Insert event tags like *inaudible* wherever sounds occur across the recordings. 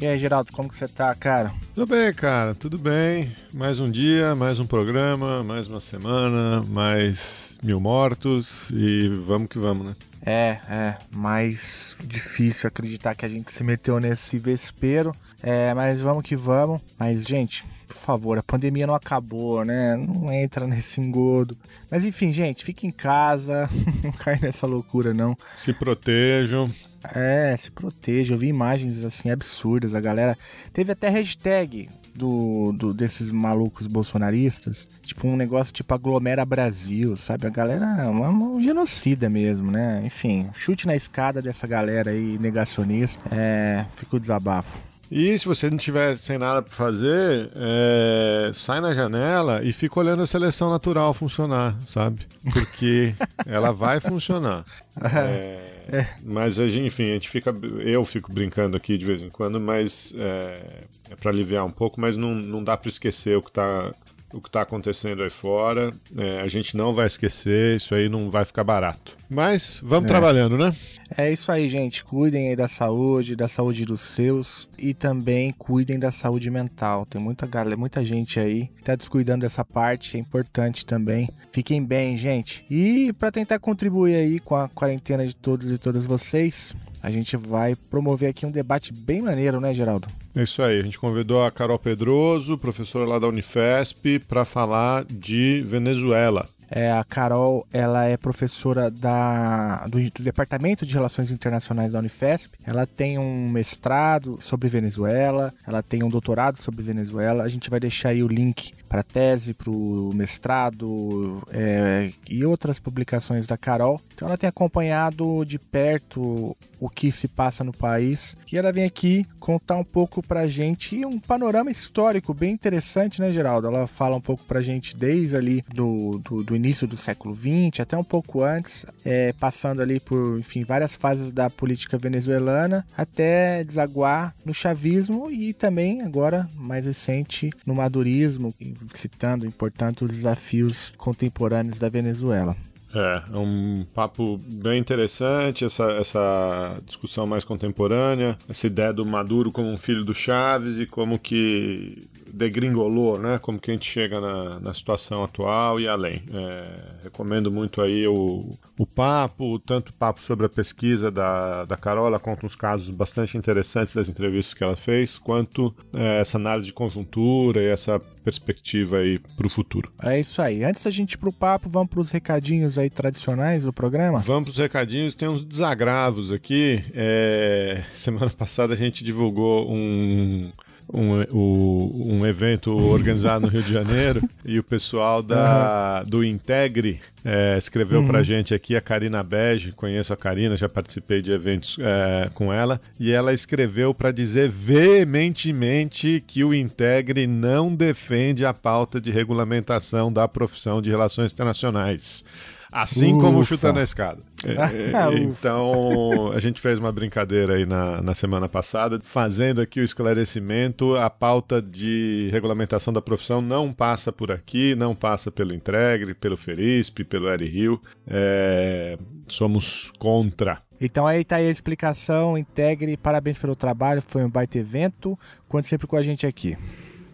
E aí, Geraldo, como que você tá, cara? Tudo bem, cara, tudo bem. Mais um dia, mais um programa, mais uma semana, mais mil mortos e vamos que vamos, né? É, é, mais difícil acreditar que a gente se meteu nesse vespeiro. É, mas vamos que vamos. Mas, gente, por favor, a pandemia não acabou, né? Não entra nesse engodo. Mas enfim, gente, fique em casa, *laughs* não cai nessa loucura, não. Se protejam. É, se protejam. Eu vi imagens assim absurdas. A galera. Teve até hashtag do, do, desses malucos bolsonaristas, tipo um negócio tipo aglomera Brasil, sabe? A galera é uma, um genocida mesmo, né? Enfim, chute na escada dessa galera aí negacionista, é, fica o desabafo. E se você não tiver sem nada para fazer, é, sai na janela e fica olhando a seleção natural funcionar, sabe? Porque *laughs* ela vai funcionar. É, é. Mas a gente, enfim, a gente fica, eu fico brincando aqui de vez em quando, mas é, é para aliviar um pouco, mas não, não dá para esquecer o que está o que está acontecendo aí fora. É, a gente não vai esquecer, isso aí não vai ficar barato. Mas vamos é. trabalhando, né? É isso aí, gente. Cuidem aí da saúde, da saúde dos seus e também cuidem da saúde mental. Tem muita galera, muita gente aí que tá descuidando dessa parte, é importante também. Fiquem bem, gente. E para tentar contribuir aí com a quarentena de todos e todas vocês, a gente vai promover aqui um debate bem maneiro, né, Geraldo? É isso aí. A gente convidou a Carol Pedroso, professora lá da Unifesp, para falar de Venezuela. É, a Carol, ela é professora da, do, do, Departamento de Relações Internacionais da Unifesp. Ela tem um mestrado sobre Venezuela, ela tem um doutorado sobre Venezuela. A gente vai deixar aí o link para tese, para o mestrado é, e outras publicações da Carol. Então ela tem acompanhado de perto o que se passa no país e ela vem aqui contar um pouco para gente um panorama histórico bem interessante, né, Geraldo? Ela fala um pouco para gente desde ali do, do, do, início do século XX até um pouco antes, é, passando ali por, enfim, várias fases da política venezuelana até desaguar no chavismo e também agora mais recente no madurismo, citando, portanto, os desafios contemporâneos da Venezuela. É, é um papo bem interessante, essa, essa discussão mais contemporânea, essa ideia do Maduro como um filho do Chaves e como que degringolou, né? Como que a gente chega na, na situação atual e além. É, recomendo muito aí o, o papo, tanto papo sobre a pesquisa da, da Carola, conta uns casos bastante interessantes das entrevistas que ela fez, quanto é, essa análise de conjuntura e essa perspectiva aí para o futuro. É isso aí. Antes da gente ir pro papo, vamos para os recadinhos aí tradicionais do programa? Vamos para os recadinhos, tem uns desagravos aqui. É, semana *laughs* passada a gente divulgou um um, um, um evento organizado no Rio de Janeiro e o pessoal da, do Integre é, escreveu uhum. pra gente aqui, a Karina Bege, conheço a Karina, já participei de eventos é, com ela, e ela escreveu para dizer veementemente que o Integre não defende a pauta de regulamentação da profissão de relações internacionais. Assim Ufa. como chutando a escada. É, é *laughs* então, a gente fez uma brincadeira aí na, na semana passada, fazendo aqui o esclarecimento. A pauta de regulamentação da profissão não passa por aqui, não passa pelo Integre, pelo Ferisp, pelo R-Rio. É, somos contra. Então aí tá aí a explicação, integre, parabéns pelo trabalho, foi um baita evento. Conte sempre com a gente aqui.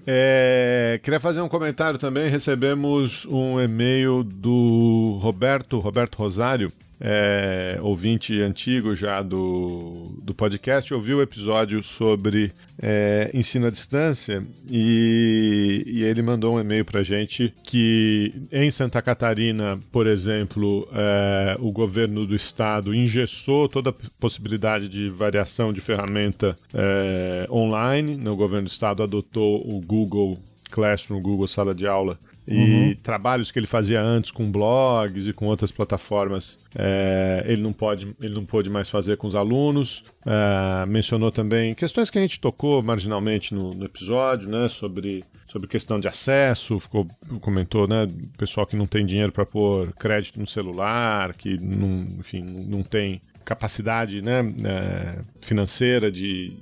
É, queria fazer um comentário também. Recebemos um e-mail do Roberto, Roberto Rosário, é, ouvinte antigo já do, do podcast, ouviu o episódio sobre é, ensino à distância e, e ele mandou um e-mail para gente que em Santa Catarina, por exemplo, é, o governo do estado engessou toda a possibilidade de variação de ferramenta é, online. O governo do estado adotou o Google Classroom, Google Sala de Aula e uhum. trabalhos que ele fazia antes com blogs e com outras plataformas, é, ele não pode, ele não pôde mais fazer com os alunos. É, mencionou também questões que a gente tocou marginalmente no, no episódio, né, sobre sobre questão de acesso, ficou, comentou, né, pessoal que não tem dinheiro para pôr crédito no celular, que não, enfim, não tem capacidade né, é, financeira de,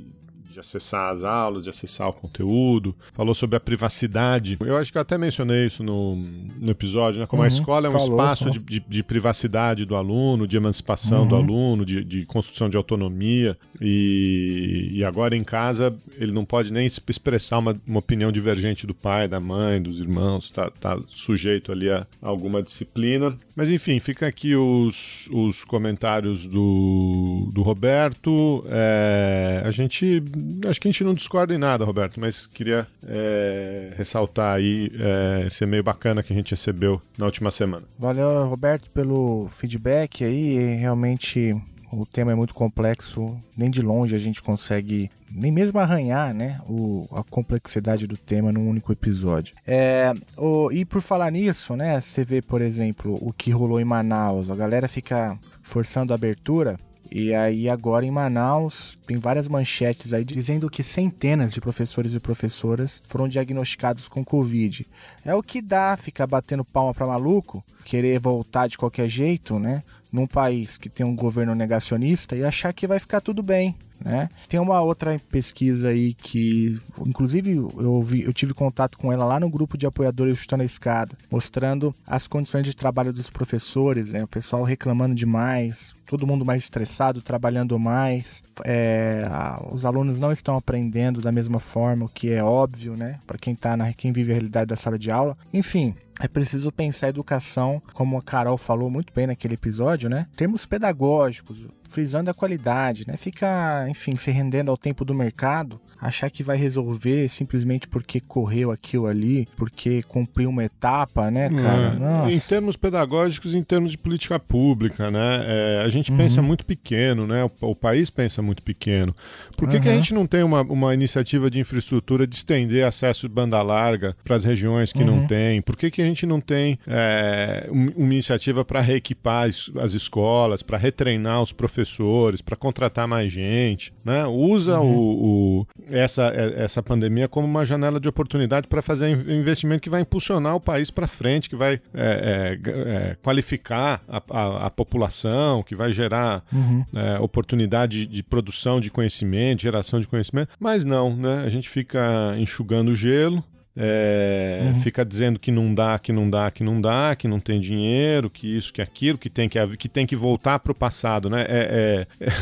de acessar as aulas, de acessar o conteúdo, falou sobre a privacidade. Eu acho que eu até mencionei isso no, no episódio, né? Como uhum, a escola é um falou, espaço de, de, de, privacidade do aluno, de emancipação uhum. do aluno, de, de, construção de autonomia. E, e agora em casa ele não pode nem expressar uma, uma opinião divergente do pai, da mãe, dos irmãos, está tá sujeito ali a alguma disciplina. Mas enfim, fica aqui os, os comentários do, do Roberto. É, a gente acho que a gente não discorda em nada, Roberto, mas queria é, ressaltar aí é, esse e-mail bacana que a gente recebeu na última semana. Valeu, Roberto, pelo feedback aí. Realmente o tema é muito complexo, nem de longe a gente consegue nem mesmo arranhar né, o, a complexidade do tema num único episódio. É, o, e por falar nisso, né, você vê, por exemplo, o que rolou em Manaus, a galera fica forçando a abertura. E aí agora em Manaus tem várias manchetes aí dizendo que centenas de professores e professoras foram diagnosticados com Covid. É o que dá ficar batendo palma para maluco, querer voltar de qualquer jeito, né? Num país que tem um governo negacionista e achar que vai ficar tudo bem. Né? Tem uma outra pesquisa aí que, inclusive, eu, vi, eu tive contato com ela lá no grupo de apoiadores Chutando a Escada, mostrando as condições de trabalho dos professores, né? o pessoal reclamando demais, todo mundo mais estressado, trabalhando mais, é, os alunos não estão aprendendo da mesma forma, o que é óbvio, né? Para quem tá na, quem vive a realidade da sala de aula. Enfim, é preciso pensar a educação, como a Carol falou muito bem naquele episódio, né? Termos pedagógicos, frisando a qualidade, né? Fica, enfim, se rendendo ao tempo do mercado achar que vai resolver simplesmente porque correu aquilo ali, porque cumpriu uma etapa, né, cara? É. Em termos pedagógicos, em termos de política pública, né? É, a gente uhum. pensa muito pequeno, né? O, o, país pensa muito pequeno. Por que, uhum. que a uhum. gente não tem uma, uma iniciativa de infraestrutura de estender acesso de banda larga para as regiões que uhum. não tem? Por que, que a gente não tem é, uma iniciativa para reequipar as escolas, para retreinar os professores, para contratar mais gente? Né? Usa uhum. o, o essa, essa pandemia como uma janela de oportunidade para fazer investimento que vai impulsionar o país para frente, que vai é, é, qualificar a, a, a, população, que vai gerar uhum. Oportunidade de produção de conhecimento, geração de conhecimento. Mas não, né? A gente fica enxugando o gelo, é, uhum. fica dizendo que não dá, que não dá, que não dá, que não tem dinheiro, que isso, que aquilo, que tem que, que, tem que voltar para o passado, né? É, é, é,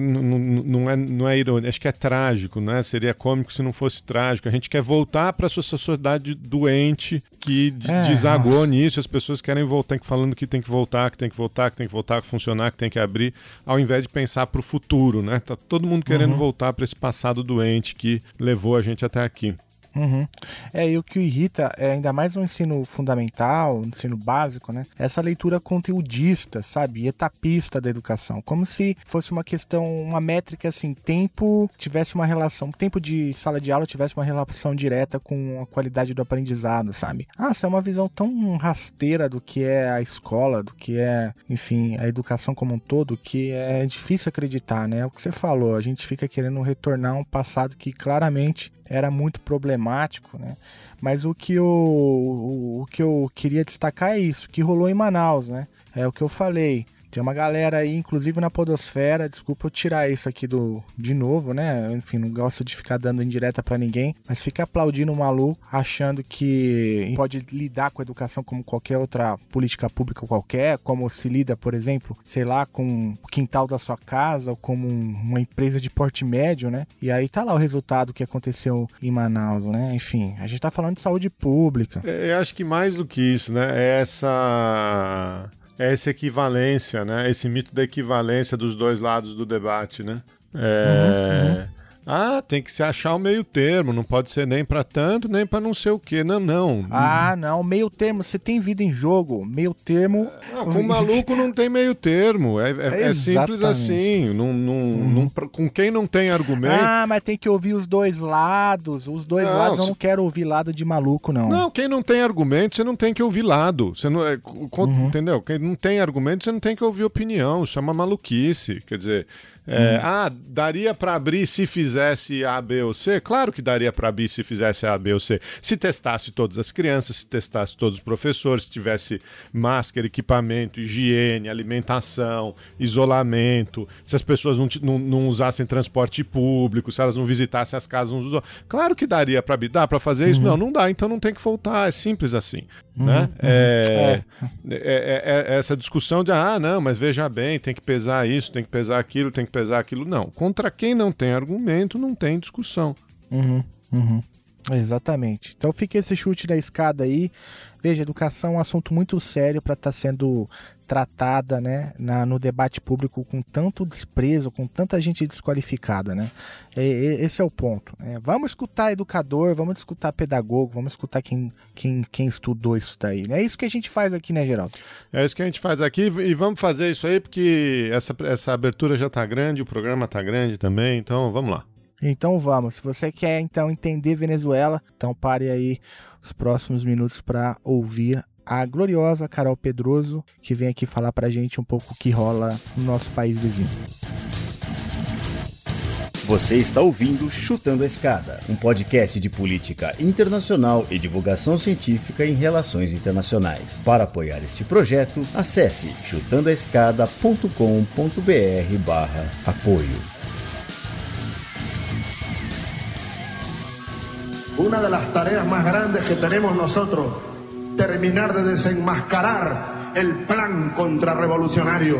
não, não, é, não é irônico, acho que é trágico, né? Seria cômico se não fosse trágico. A gente quer voltar para essa sociedade doente que é, desagou nossa. nisso, as pessoas querem voltar, falando que tem que voltar, que tem que voltar, que tem que voltar, que funcionar, que tem que abrir, ao invés de pensar para o futuro, né? Tá todo mundo querendo uhum. voltar para esse passado doente que levou a gente até aqui. Uhum. É, e o que irrita é ainda mais no ensino fundamental, no ensino básico, né? Essa leitura conteudista, sabe? Etapista da educação. Como se fosse uma questão, uma métrica assim, tempo tivesse uma relação, tempo de sala de aula tivesse uma relação direta com a qualidade do aprendizado, sabe? Ah, essa é uma visão tão rasteira do que é a escola, do que é, enfim, a educação como um todo, que é difícil acreditar, né? É o que você falou, a gente fica querendo retornar um passado que claramente era muito problemático, né? Mas o que eu, o, o que eu queria destacar é isso, que rolou em Manaus, né? É o que eu falei. Tem uma galera aí, inclusive na Podosfera, desculpa eu tirar isso aqui do de novo, né? Enfim, não gosto de ficar dando indireta para ninguém, mas fica aplaudindo o maluco, achando que pode lidar com a educação como qualquer outra política pública qualquer, como se lida, por exemplo, sei lá, com o quintal da sua casa ou como uma empresa de porte médio, né? E aí tá lá o resultado que aconteceu em Manaus, né? Enfim, a gente tá falando de saúde pública. É, eu acho que mais do que isso, né? É essa essa equivalência, né? Esse mito da equivalência dos dois lados do debate, né? É... Uhum, uhum. Ah, tem que se achar o meio termo, não pode ser nem para tanto, nem para não sei o quê. Não, não. Ah, não, meio termo, você tem vida em jogo. Meio termo. Ah, com maluco não tem meio termo. É, é, é simples assim. Não, não, uhum. não, com quem não tem argumento. Ah, mas tem que ouvir os dois lados. Os dois não, lados eu não quero ouvir lado de maluco, não. Não, quem não tem argumento, você não tem que ouvir lado. Você não, é, uhum. Entendeu? Quem não tem argumento, você não tem que ouvir opinião. Chama maluquice. Quer dizer. É, hum. Ah, daria para abrir se fizesse A, B ou C? Claro que daria para abrir se fizesse A, B ou C. Se testasse todas as crianças, se testasse todos os professores, se tivesse máscara, equipamento, higiene, alimentação, isolamento, se as pessoas não, não, não usassem transporte público, se elas não visitassem as casas uns dos outros. Claro que daria para abrir. Dá para fazer isso? Uhum. Não, não dá, então não tem que voltar. É simples assim. Uhum. Né? Uhum. É, é. É, é, essa discussão de, ah, não, mas veja bem, tem que pesar isso, tem que pesar aquilo, tem que pesar aquilo. Não. Contra quem não tem argumento, não tem discussão. Uhum, uhum. Exatamente. Então fica esse chute da escada aí. Veja, educação é um assunto muito sério para estar tá sendo tratada né, na, no debate público com tanto desprezo, com tanta gente desqualificada. Né? E, esse é o ponto. Né? Vamos escutar educador, vamos escutar pedagogo, vamos escutar quem, quem, quem estudou isso daí. Né? É isso que a gente faz aqui, né, Geraldo? É isso que a gente faz aqui e vamos fazer isso aí porque essa, essa abertura já está grande, o programa está grande também, então vamos lá. Então vamos. Se você quer então entender Venezuela, então pare aí os próximos minutos para ouvir a gloriosa Carol Pedroso, que vem aqui falar pra gente um pouco o que rola no nosso país vizinho. Você está ouvindo Chutando a Escada, um podcast de política internacional e divulgação científica em relações internacionais. Para apoiar este projeto, acesse chutandoaescada.com.br/apoio. Una de las tareas más grandes que tenemos nosotros, terminar de desenmascarar el plan contrarrevolucionario.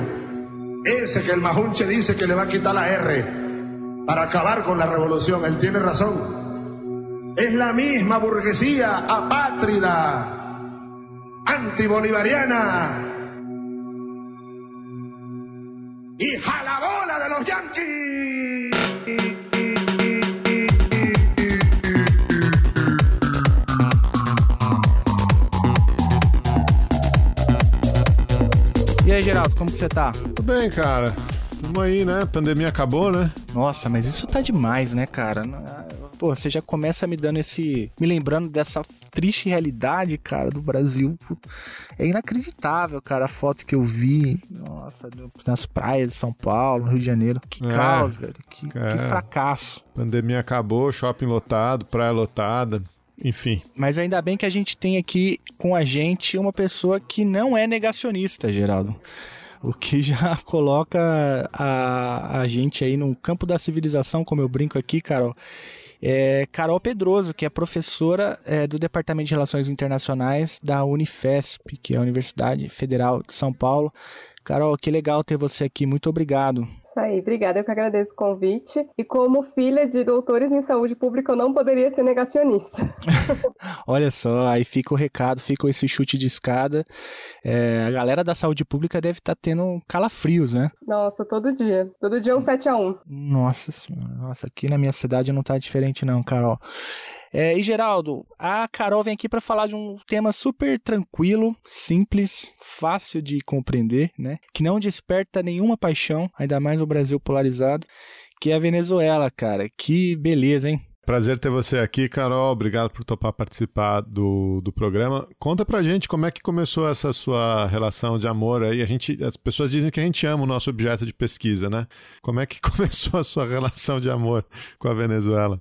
Ese que el Majunche dice que le va a quitar la R para acabar con la revolución. Él tiene razón. Es la misma burguesía apátrida, antibolivariana y jalabola de los yanquis. E aí, Geraldo, como que você tá? Tudo bem, cara. Tamo aí, né? A pandemia acabou, né? Nossa, mas isso tá demais, né, cara? Pô, você já começa me dando esse. me lembrando dessa triste realidade, cara, do Brasil. É inacreditável, cara, a foto que eu vi. Nossa, nas praias de São Paulo, no Rio de Janeiro. Que é, caos, velho. Que, é. que fracasso. Pandemia acabou, shopping lotado, praia lotada. Enfim. Mas ainda bem que a gente tem aqui com a gente uma pessoa que não é negacionista, Geraldo. O que já *laughs* coloca a, a gente aí no campo da civilização, como eu brinco aqui, Carol. É Carol Pedroso, que é professora é, do Departamento de Relações Internacionais da Unifesp, que é a Universidade Federal de São Paulo. Carol, que legal ter você aqui. Muito obrigado. Isso aí, obrigada. Eu que agradeço o convite. E como filha de doutores em saúde pública, eu não poderia ser negacionista. *laughs* Olha só, aí fica o recado, fica esse chute de escada. É, a galera da saúde pública deve estar tá tendo calafrios, né? Nossa, todo dia. Todo dia é um 7 a 1 Nossa senhora, nossa, aqui na minha cidade não tá diferente não, Carol. É, e Geraldo, a Carol vem aqui para falar de um tema super tranquilo, simples, fácil de compreender, né? Que não desperta nenhuma paixão, ainda mais no Brasil polarizado, que é a Venezuela, cara. Que beleza, hein? Prazer ter você aqui, Carol. Obrigado por topar participar do, do programa. Conta pra gente como é que começou essa sua relação de amor aí. A gente, as pessoas dizem que a gente ama o nosso objeto de pesquisa, né? Como é que *laughs* começou a sua relação de amor com a Venezuela?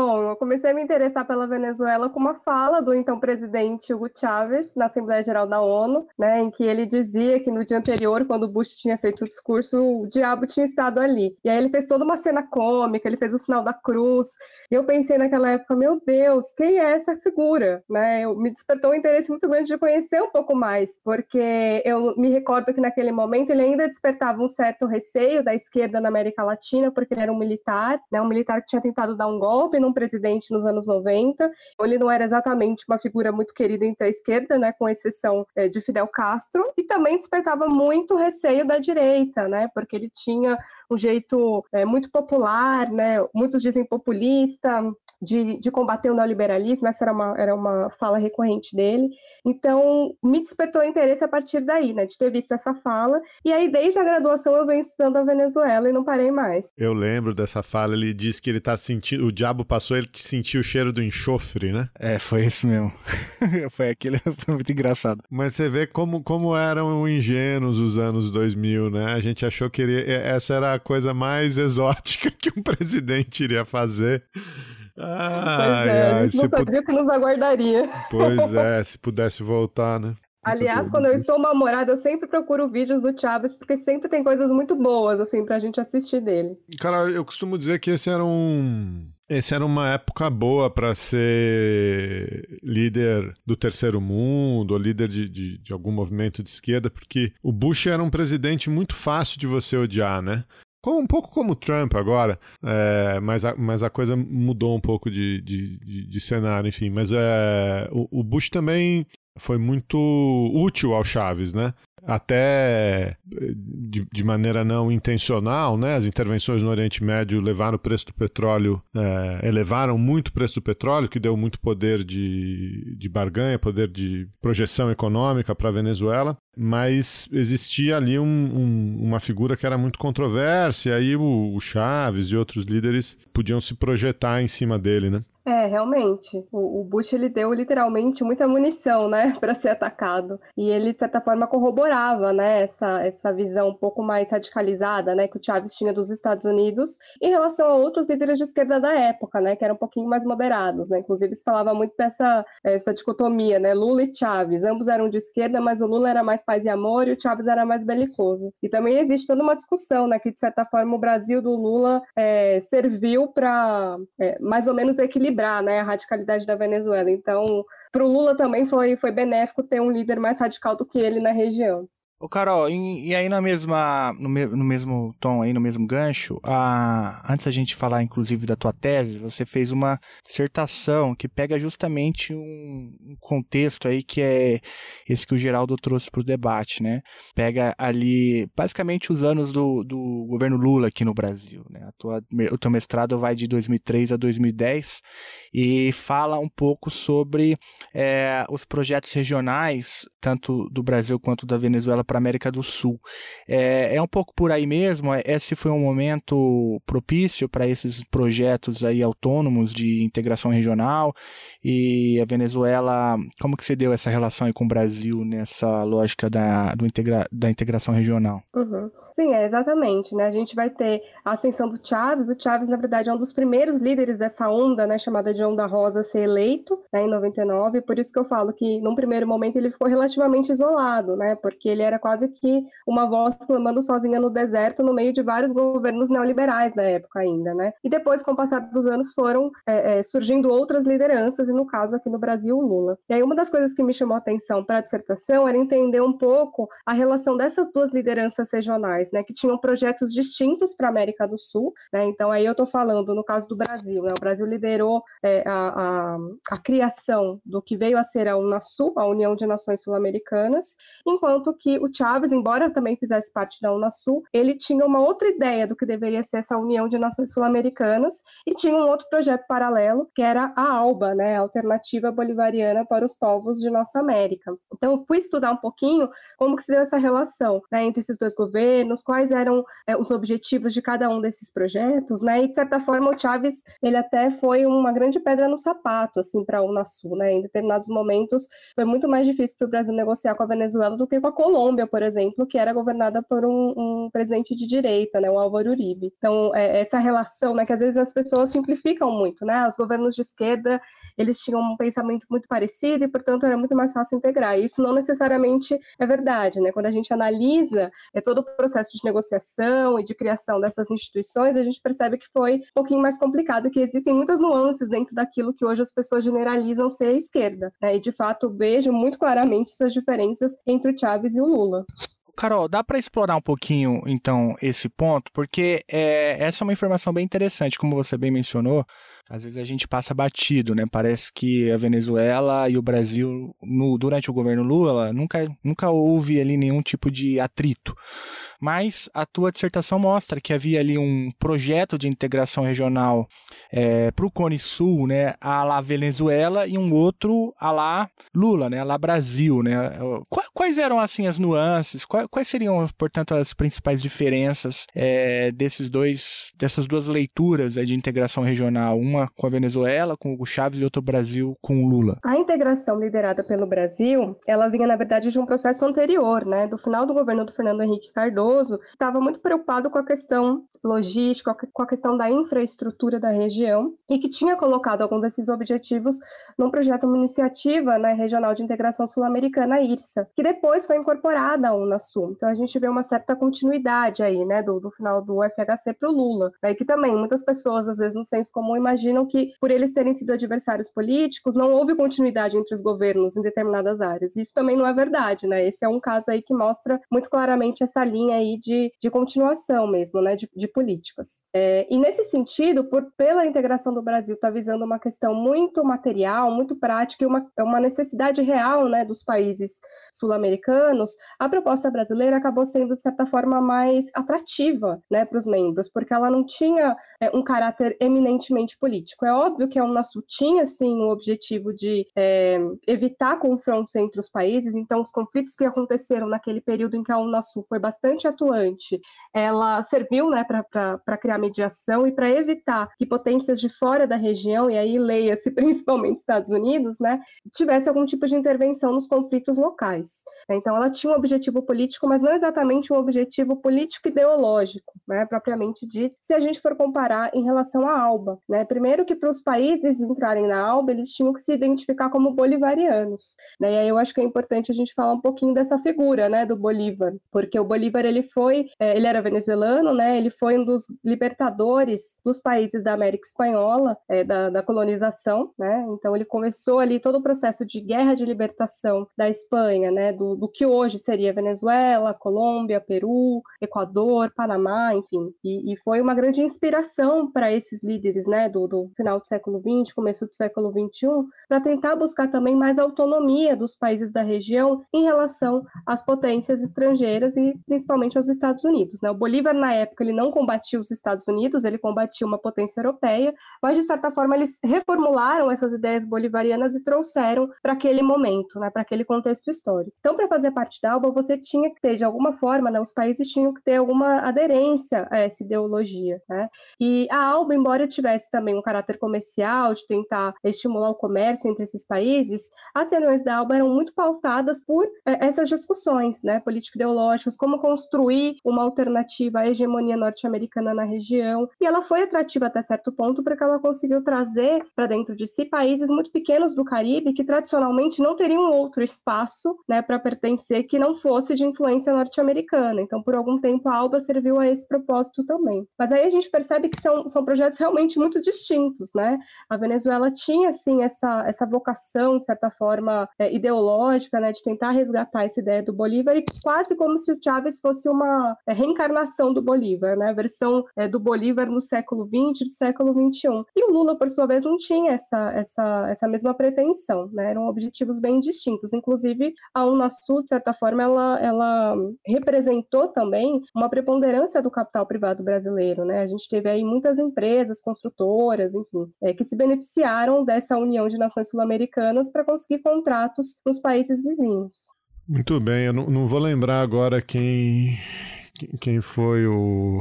Bom, eu comecei a me interessar pela Venezuela com uma fala do então presidente Hugo Chávez na Assembleia Geral da ONU, né, em que ele dizia que no dia anterior, quando Bush tinha feito o discurso, o diabo tinha estado ali. E aí ele fez toda uma cena cômica, ele fez o sinal da cruz. E eu pensei naquela época, meu Deus, quem é essa figura? Né? Eu, me despertou um interesse muito grande de conhecer um pouco mais, porque eu me recordo que naquele momento ele ainda despertava um certo receio da esquerda na América Latina, porque ele era um militar, né, um militar que tinha tentado dar um golpe no um presidente nos anos 90. Ele não era exatamente uma figura muito querida entre a esquerda, né, com exceção é, de Fidel Castro, e também despertava muito receio da direita, né, porque ele tinha um jeito é, muito popular, né, muitos dizem populista, de, de, combater o neoliberalismo, essa era uma, era uma fala recorrente dele. Então, me despertou interesse a partir daí, né, de ter visto essa fala. E aí, desde a graduação, eu venho estudando a Venezuela e não parei mais. Eu lembro dessa fala, ele disse que ele tá sentindo, o diabo passou, ele sentiu o cheiro do enxofre, né? É, foi isso mesmo. *laughs* foi aquilo, *laughs* foi muito engraçado. Mas você vê como, como eram ingênuos os anos 2000, né? A gente achou que ele, essa era a coisa mais *laughs* exótica que um presidente iria fazer. Ah, pois é, a gente não sabia que nos aguardaria. Pois é, *laughs* se pudesse voltar, né? Aliás, quando eu estou mal-humorada, eu sempre procuro vídeos do Chaves, porque sempre tem coisas muito boas, assim, pra gente assistir dele. Cara, eu costumo dizer que esse era um. Esse era uma época boa para ser líder do terceiro mundo, ou líder de, de, de, algum movimento de esquerda, porque o Bush era um presidente muito fácil de você odiar, né? Um pouco como Trump agora, é, mas, a, mas a coisa mudou um pouco de, de, de, de cenário, enfim. Mas é, o, o, Bush também foi muito útil ao Chaves, né? Até de, de, maneira não intencional, né? As intervenções no Oriente Médio levaram o preço do petróleo, é, elevaram muito o preço do petróleo, que deu muito poder de, de barganha, poder de projeção econômica para a Venezuela. Mas existia ali um, um, uma figura que era muito controversa, e aí o, o Chaves e outros líderes podiam se projetar em cima dele, né? É, realmente. O, o, Bush ele deu literalmente muita munição, né, *laughs* para ser atacado. E ele de certa forma corroborava, né, essa, essa visão um pouco mais radicalizada, né, que o Chávez tinha dos Estados Unidos em relação a outros líderes de esquerda da época, né, que eram um pouquinho mais moderados, né. Inclusive se falava muito dessa essa dicotomia, né, Lula e Chávez. Ambos eram de esquerda, mas o Lula era mais paz e amor e o Chávez era mais belicoso. E também existe toda uma discussão, né, que de certa forma o Brasil do Lula é, serviu para é, mais ou menos equilibrar equilibrar né, a radicalidade da Venezuela. Então, para o Lula também foi, foi benéfico ter um líder mais radical do que ele na região. Ô Carol, e, e, aí na mesma, no, me, no, mesmo tom aí, no mesmo gancho, a, antes a gente falar inclusive da tua tese, você fez uma dissertação que pega justamente um, um contexto aí que é esse que o Geraldo trouxe para o debate, né? Pega ali basicamente os anos do, do governo Lula aqui no Brasil, né? A tua, o teu mestrado vai de 2003 a 2010 e fala um pouco sobre é, os projetos regionais, tanto do Brasil quanto da Venezuela para a América do Sul. É, é um pouco por aí mesmo? É, esse foi um momento propício para esses projetos aí autônomos de integração regional e a Venezuela, como que você deu essa relação com o Brasil nessa lógica da, do integra, da integração regional? Uhum. Sim, é exatamente, né? A gente vai ter a ascensão do Chaves, o Chaves na verdade é um dos primeiros líderes dessa onda, né, chamada de onda rosa ser eleito, né, em 99, por isso que eu falo que num primeiro momento ele ficou relativamente isolado, né, porque ele era quase que uma voz clamando sozinha no deserto no meio de vários governos neoliberais da época ainda, né? E depois, com o passar dos anos, foram é, é, surgindo outras lideranças, e no caso aqui no Brasil, o Lula. E aí uma das coisas que me chamou a atenção para a dissertação era entender um pouco a relação dessas duas lideranças regionais, né? Que tinham projetos distintos para a América do Sul, né? Então aí eu estou falando no caso do Brasil, né? O Brasil liderou é, a, a, a, criação do que veio a ser a Unasul, a União de Nações Sul-Americanas, enquanto que o Chávez, embora também fizesse parte da Unasul, ele tinha uma outra ideia do que deveria ser essa União de Nações Sul-Americanas e tinha um outro projeto paralelo, que era a ALBA, né, a Alternativa Bolivariana para os Povos de Nossa América. Então, eu fui estudar um pouquinho como que se deu essa relação né, entre esses dois governos, quais eram é, os objetivos de cada um desses projetos, né, e de certa forma o Chávez, ele até foi uma grande pedra no sapato, assim, para a Unasul, né, em determinados momentos foi muito mais difícil para o Brasil negociar com a Venezuela do que com a Colômbia, por exemplo, que era governada por um, um presidente de direita, né, o Álvaro Uribe. Então, é, essa relação, né, que às vezes as pessoas simplificam muito, né, os governos de esquerda, eles tinham um pensamento muito parecido e, portanto, era muito mais fácil integrar. E isso não necessariamente é verdade, né, quando a gente analisa é, todo o processo de negociação e de criação dessas instituições, a gente percebe que foi um pouquinho mais complicado, que existem muitas nuances dentro daquilo que hoje as pessoas generalizam ser a esquerda, né, e, de fato, vejo muito claramente essas diferenças entre o Chávez e o Lula. Carol, dá para explorar um pouquinho, então, esse ponto? Porque é, essa é uma informação bem interessante, como você bem mencionou. Às vezes a gente passa batido, né? Parece que a Venezuela e o Brasil, no, durante o governo Lula, nunca, nunca houve ali nenhum tipo de atrito. Mas a tua dissertação mostra que havia ali um projeto de integração regional é, para o Cone Sul, né? A lá Venezuela e um outro a lá Lula, né? A lá Brasil, né? Quais eram, assim, as nuances? Quais seriam, portanto, as principais diferenças é, desses dois, dessas duas leituras de integração regional? Uma uma com a Venezuela, com Hugo Chávez, e outra Brasil com Lula. A integração liderada pelo Brasil, ela vinha, na verdade, de um processo anterior, né? Do final do governo do Fernando Henrique Cardoso, estava muito preocupado com a questão logística, com a questão da infraestrutura da região, e que tinha colocado alguns desses objetivos num projeto, uma iniciativa né, regional de integração sul-americana, IRSA, que depois foi incorporada à Unasul. Então a gente vê uma certa continuidade aí, né, do, do final do FHC para o Lula, né, que também muitas pessoas, às vezes, no senso comum, imaginam imaginam que, por eles terem sido adversários políticos, não houve continuidade entre os governos em determinadas áreas. Isso também não é verdade, né? Esse é um caso aí que mostra muito claramente essa linha aí de, de continuação mesmo, né, de, de políticas. É, e nesse sentido, por, pela integração do Brasil estar tá visando uma questão muito material, muito prática e uma, uma necessidade real, né, dos países sul-americanos, a proposta brasileira acabou sendo, de certa forma, mais atrativa, né, para os membros, porque ela não tinha é, um caráter eminentemente político político. É óbvio que a Unasul tinha, sim, o objetivo de é, evitar confrontos entre os países, então os conflitos que aconteceram naquele período em que a Unasul foi bastante atuante, ela serviu né, para criar mediação e para evitar que potências de fora da região, e aí leia-se *laughs* principalmente Estados Unidos, né, tivesse algum tipo de intervenção nos conflitos locais. Então ela tinha um objetivo político, mas não exatamente um objetivo político-ideológico, né, propriamente dito, se a gente for comparar em relação à ALBA. Né, primeiro que para os países entrarem na ALBA, eles tinham que se identificar como bolivarianos. Né? E aí eu acho que é importante a gente falar um pouquinho dessa figura, né, do Bolívar, porque o Bolívar ele foi, é, ele era venezuelano, né? Ele foi um dos libertadores dos países da América Espanhola, é, da, da colonização, né? Então ele começou ali todo o processo de guerra de libertação da Espanha, né? Do, do que hoje seria Venezuela, Colômbia, Peru, Equador, Panamá, enfim. E, e foi uma grande inspiração para esses líderes, né? Do, do final do século XX, começo do século XXI, para tentar buscar também mais autonomia dos países da região em relação às potências estrangeiras e principalmente aos Estados Unidos. Né? O Bolívar, na época, ele não combatia os Estados Unidos, ele combatia uma potência europeia, mas, de certa forma, eles reformularam essas ideias bolivarianas e trouxeram para aquele momento, né, para aquele contexto histórico. Então, para fazer parte da ALBA, você tinha que ter, de alguma forma, né, os países tinham que ter alguma aderência a essa ideologia. Né? E a ALBA, embora tivesse também um caráter comercial, de tentar estimular o comércio entre esses países, as reuniões da ALBA eram muito pautadas por é, essas discussões né, político-ideológicas, como construir uma alternativa à hegemonia norte-americana na região. E ela foi atrativa até certo ponto, porque ela conseguiu trazer para dentro de si países muito pequenos do Caribe que tradicionalmente não teriam outro espaço né, para pertencer que não fosse de influência norte-americana. Então, por algum tempo, a ALBA serviu a esse propósito também. Mas aí a gente percebe que são, são projetos realmente muito distintos, né? A Venezuela tinha, assim, essa, essa vocação, de certa forma, é, ideológica, né, de tentar resgatar essa ideia do Bolívar, e quase como se o Chávez fosse uma é, reencarnação do Bolívar, né? A versão é, do Bolívar no século XX, do século XXI. E o Lula, por sua vez, não tinha essa, essa, essa mesma pretensão, né? Eram objetivos bem distintos. Inclusive, a Unasul, de certa forma, ela, ela representou também uma preponderância do capital privado brasileiro, né? A gente teve aí muitas empresas, construtoras, enfim, é, que se beneficiaram dessa união de nações sul-americanas para conseguir contratos nos países vizinhos. Muito bem, eu não, não vou lembrar agora quem, quem foi o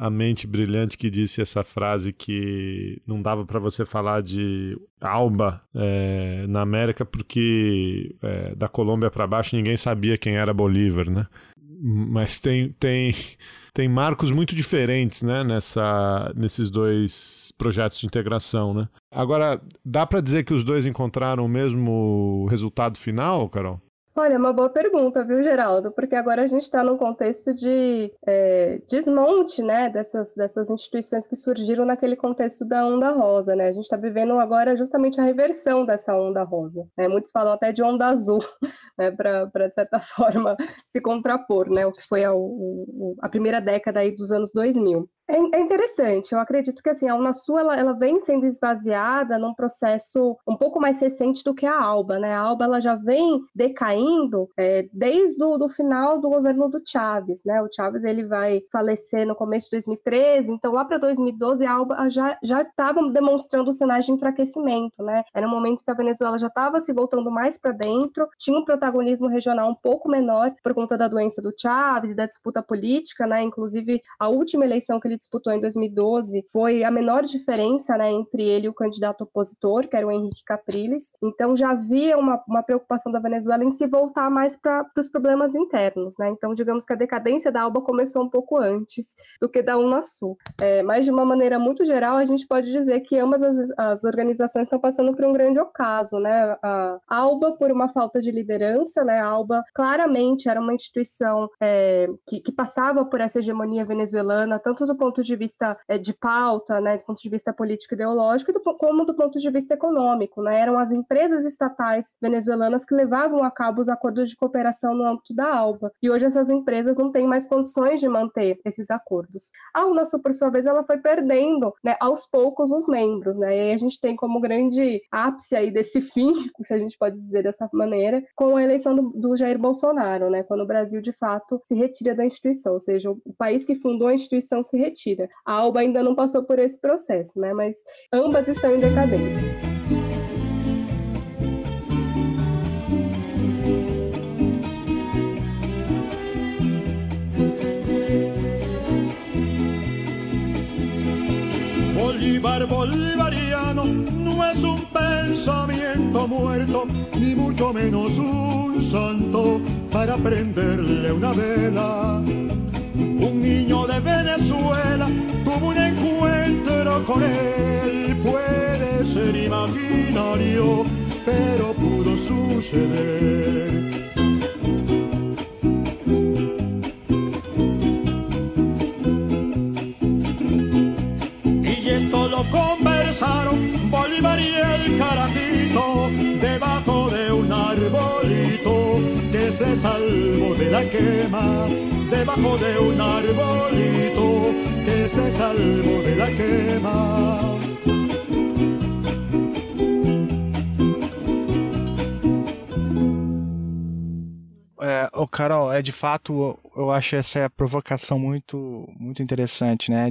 a mente brilhante que disse essa frase que não dava para você falar de Alba é, na América porque é, da Colômbia para baixo ninguém sabia quem era Bolívar, né? Mas tem, tem, tem marcos muito diferentes né, nessa, nesses dois projetos de integração. Né? Agora, dá para dizer que os dois encontraram o mesmo resultado final, Carol? Olha, uma boa pergunta, viu, Geraldo? Porque agora a gente está num contexto de é, desmonte, né, dessas, dessas instituições que surgiram naquele contexto da onda rosa, né? A gente está vivendo agora justamente a reversão dessa onda rosa. Né? Muitos falam até de onda azul, *laughs* né, para, de certa *laughs* forma, se contrapor, né, o que foi a, a primeira década aí dos anos 2000. É, é interessante, eu acredito que assim, a Unasul ela, ela vem sendo esvaziada num processo um pouco mais recente do que a Alba, né? A Alba ela já vem decaindo é, desde o do final do governo do Chaves, né? O Chaves ele vai falecer no começo de 2013, então lá para 2012 a Alba já já estava demonstrando sinais de enfraquecimento, né? Era um momento que a Venezuela já estava se voltando mais para dentro, tinha um protagonismo regional um pouco menor por conta da doença do Chaves e da disputa política, né? Inclusive a última eleição que ele disputou em 2012 foi a menor diferença né, entre ele e o candidato opositor, que era o Henrique Capriles. Então já havia uma, uma preocupação da Venezuela em se voltar mais para os problemas internos. Né? Então, digamos que a decadência da Alba começou um pouco antes do que da Unasul. É, mas, de uma maneira muito geral, a gente pode dizer que ambas as, as organizações estão passando por um grande ocaso. Né? A Alba, por uma falta de liderança, né? a Alba claramente era uma instituição é, que, que passava por essa hegemonia venezuelana, tanto do ponto ponto de vista é, de pauta, né, do ponto de vista político ideológico, do, como do ponto de vista econômico. Né? Eram as empresas estatais venezuelanas que levavam a cabo os acordos de cooperação no âmbito da ALBA. E hoje essas empresas não têm mais condições de manter esses acordos. A Unasul, por sua vez, ela foi perdendo né, aos poucos os membros. Né? E aí a gente tem como grande ápice aí desse *laughs* fim, se a gente pode dizer dessa maneira, com a eleição do, do Jair Bolsonaro, né? quando o Brasil, de fato, se retira da instituição, ou seja, o país que fundou a instituição se retira retira. A Alba ainda não passou por esse processo, né? Mas ambas estão em decadência. Bolívar bolivariano no es un pensamiento muerto, ni mucho menos un santo para prenderle una vela un niño de Venezuela tuvo un encuentro con él. Puede ser imaginario, pero pudo suceder. Y esto lo conversaron se salvó de la quema debajo de un arbolito que se salvó de la quema. É, Carol, é de fato, eu acho essa provocação muito, muito interessante, né?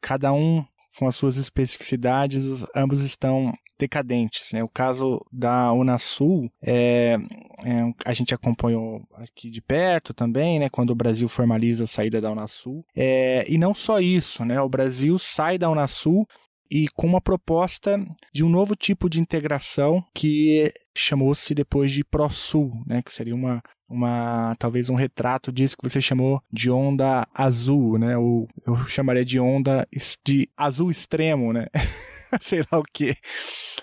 Cada um com as suas especificidades, ambos estão decadentes. Né? O caso da Unasul, é, é, a gente acompanhou aqui de perto também, né, quando o Brasil formaliza a saída da Unasul. É, e não só isso, né, o Brasil sai da Unasul e com uma proposta de um novo tipo de integração que chamou-se depois de ProSul, né, que seria uma, uma talvez um retrato disso que você chamou de onda azul, né, ou eu chamaria de onda de azul extremo, né, *laughs* *laughs* sei lá o que.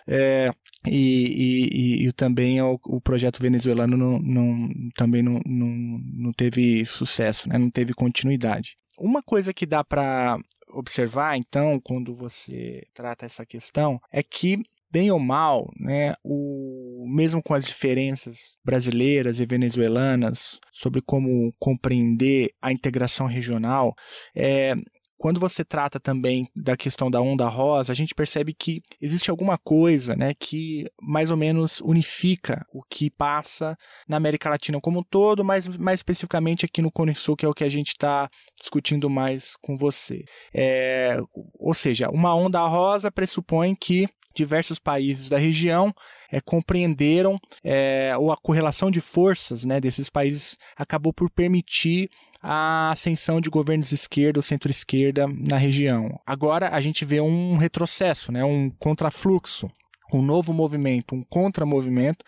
É, e, e, e, também o, o, projeto venezuelano não, não, também não, não, não teve sucesso, né, não teve continuidade. Uma coisa que dá para observar, então, quando você trata essa questão, é que bem ou mal, né, o, mesmo com as diferenças brasileiras e venezuelanas sobre como compreender a integração regional, é, quando você trata também da questão da onda rosa, a gente percebe que existe alguma coisa né, que mais ou menos unifica o que passa na América Latina como um todo, mas mais especificamente aqui no Cone Sul, que é o que a gente está discutindo mais com você. É, ou seja, uma onda rosa pressupõe que diversos países da região é, compreenderam é, ou a correlação de forças né, desses países acabou por permitir a ascensão de governos de esquerda ou centro-esquerda na região. Agora a gente vê um retrocesso, né, um contrafluxo. Um novo movimento, um contramovimento,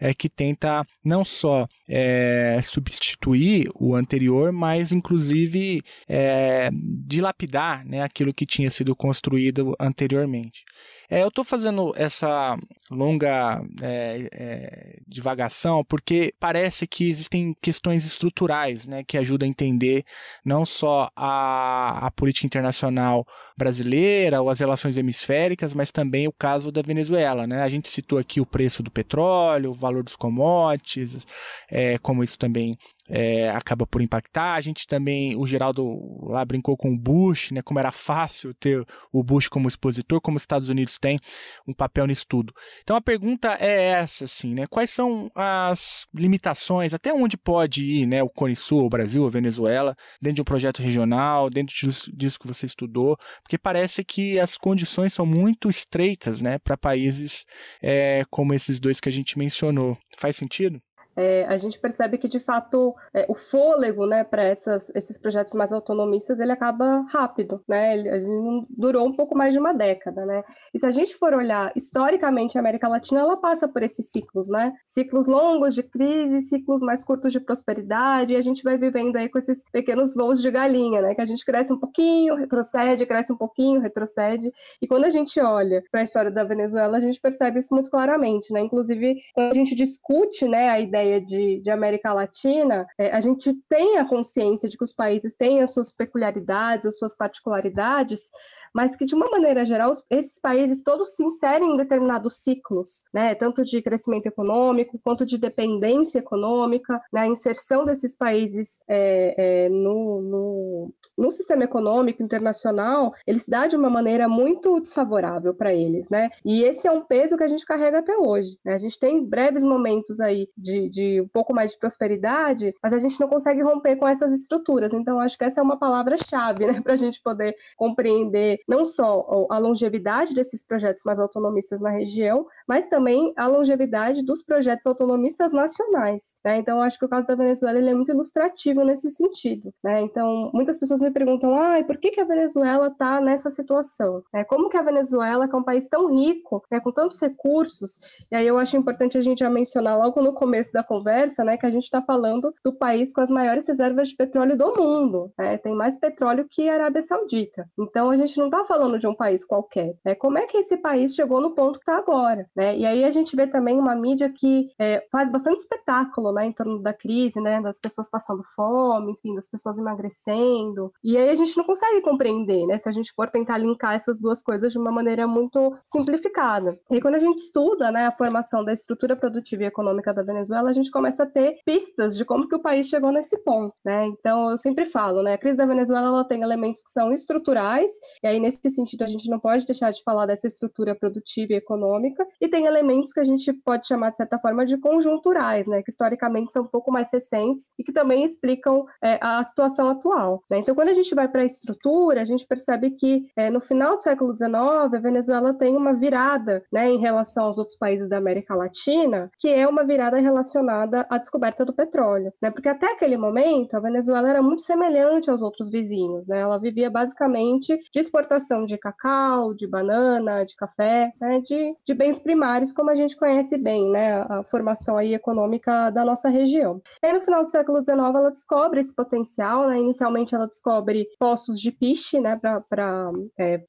é que tenta não só é, substituir o anterior, mas inclusive é, dilapidar né, aquilo que tinha sido construído anteriormente. É, eu estou fazendo essa longa é, é, divagação porque parece que existem questões estruturais né, que ajudam a entender não só a, a política internacional brasileira ou as relações hemisféricas, mas também o caso da Venezuela. Né? A gente citou aqui o preço do petróleo, o valor dos commodities, é, como isso também é, acaba por impactar. A gente também, o Geraldo lá brincou com o Bush, né, como era fácil ter o Bush como expositor, como os Estados Unidos têm um papel nisso tudo. Então a pergunta é essa, assim, né, quais são as limitações, até onde pode ir né, o Cone Sul, o Brasil, a Venezuela, dentro de um projeto regional, dentro disso que você estudou, porque parece que as condições são muito estreitas né, para países é, como esses dois que a gente mencionou. Faz sentido? É, a gente percebe que, de fato, é, o fôlego né, para esses projetos mais autonomistas ele acaba rápido, né? Ele, ele, durou um pouco mais de uma década, né? E se a gente for olhar historicamente a América Latina, ela passa por esses ciclos, né? Ciclos longos de crise, ciclos mais curtos de prosperidade, e a gente vai vivendo aí com esses pequenos voos de galinha, né? Que a gente cresce um pouquinho, retrocede, cresce um pouquinho, retrocede. E quando a gente olha para a história da Venezuela, a gente percebe isso muito claramente, né? Inclusive, quando a gente discute, né, a ideia ideia de, de América Latina, é, a gente tem a consciência de que os países têm as suas peculiaridades, as suas particularidades, mas que de uma maneira geral esses países todos se inserem em determinados ciclos, né, tanto de crescimento econômico quanto de dependência econômica, né, a inserção desses países é, é, no, no, no, sistema econômico internacional, eles dá de uma maneira muito desfavorável para eles, né, e esse é um peso que a gente carrega até hoje. Né? A gente tem breves momentos aí de, de um pouco mais de prosperidade, mas a gente não consegue romper com essas estruturas. Então, acho que essa é uma palavra-chave, né, *laughs* para a gente poder compreender não só a longevidade desses projetos mais autonomistas na região, mas também a longevidade dos projetos autonomistas nacionais. Né? Então, acho que o caso da Venezuela ele é muito ilustrativo nesse sentido. Né? Então, muitas pessoas me perguntam, ah, por que, que a Venezuela está nessa situação? É, como que a Venezuela, que é um país tão rico, né, com tantos recursos, e aí eu acho importante a gente já mencionar logo no começo da conversa, né, que a gente está falando do país com as maiores reservas de petróleo do mundo. Né? Tem mais petróleo que a Arábia Saudita. Então, a gente não está falando de um país qualquer. Né? Como é que esse país chegou no ponto que está agora? Né? E aí a gente vê também uma mídia que é, faz bastante espetáculo né, em torno da crise, né, das pessoas passando fome, enfim, das pessoas emagrecendo. E aí a gente não consegue compreender, né, se a gente for tentar linkar essas duas coisas de uma maneira muito simplificada. E quando a gente estuda né, a formação da estrutura produtiva e econômica da Venezuela, a gente começa a ter pistas de como que o país chegou nesse ponto. Né? Então, eu sempre falo, né, a crise da Venezuela ela tem elementos que são estruturais, e aí nesse sentido a gente não pode deixar de falar dessa estrutura produtiva e econômica, e tem elementos que a gente pode chamar, de certa forma, de conjunturais, né, que historicamente são um pouco mais recentes e que também explicam é, a situação atual. Né? Então, quando a gente vai para a estrutura, a gente percebe que é, no final do século XIX, a Venezuela tem uma virada né, em relação aos outros países da América Latina, que é uma virada relacionada à descoberta do petróleo. Né? Porque até aquele momento, a Venezuela era muito semelhante aos outros vizinhos. Né? Ela vivia basicamente de exportação de cacau, de banana, de café, né? de, de bens primários, como a gente conhece bem, né, a formação aí econômica da nossa região. E aí, no final do século XIX, ela descobre esse potencial, né, inicialmente ela descobre poços de piche, né, para é,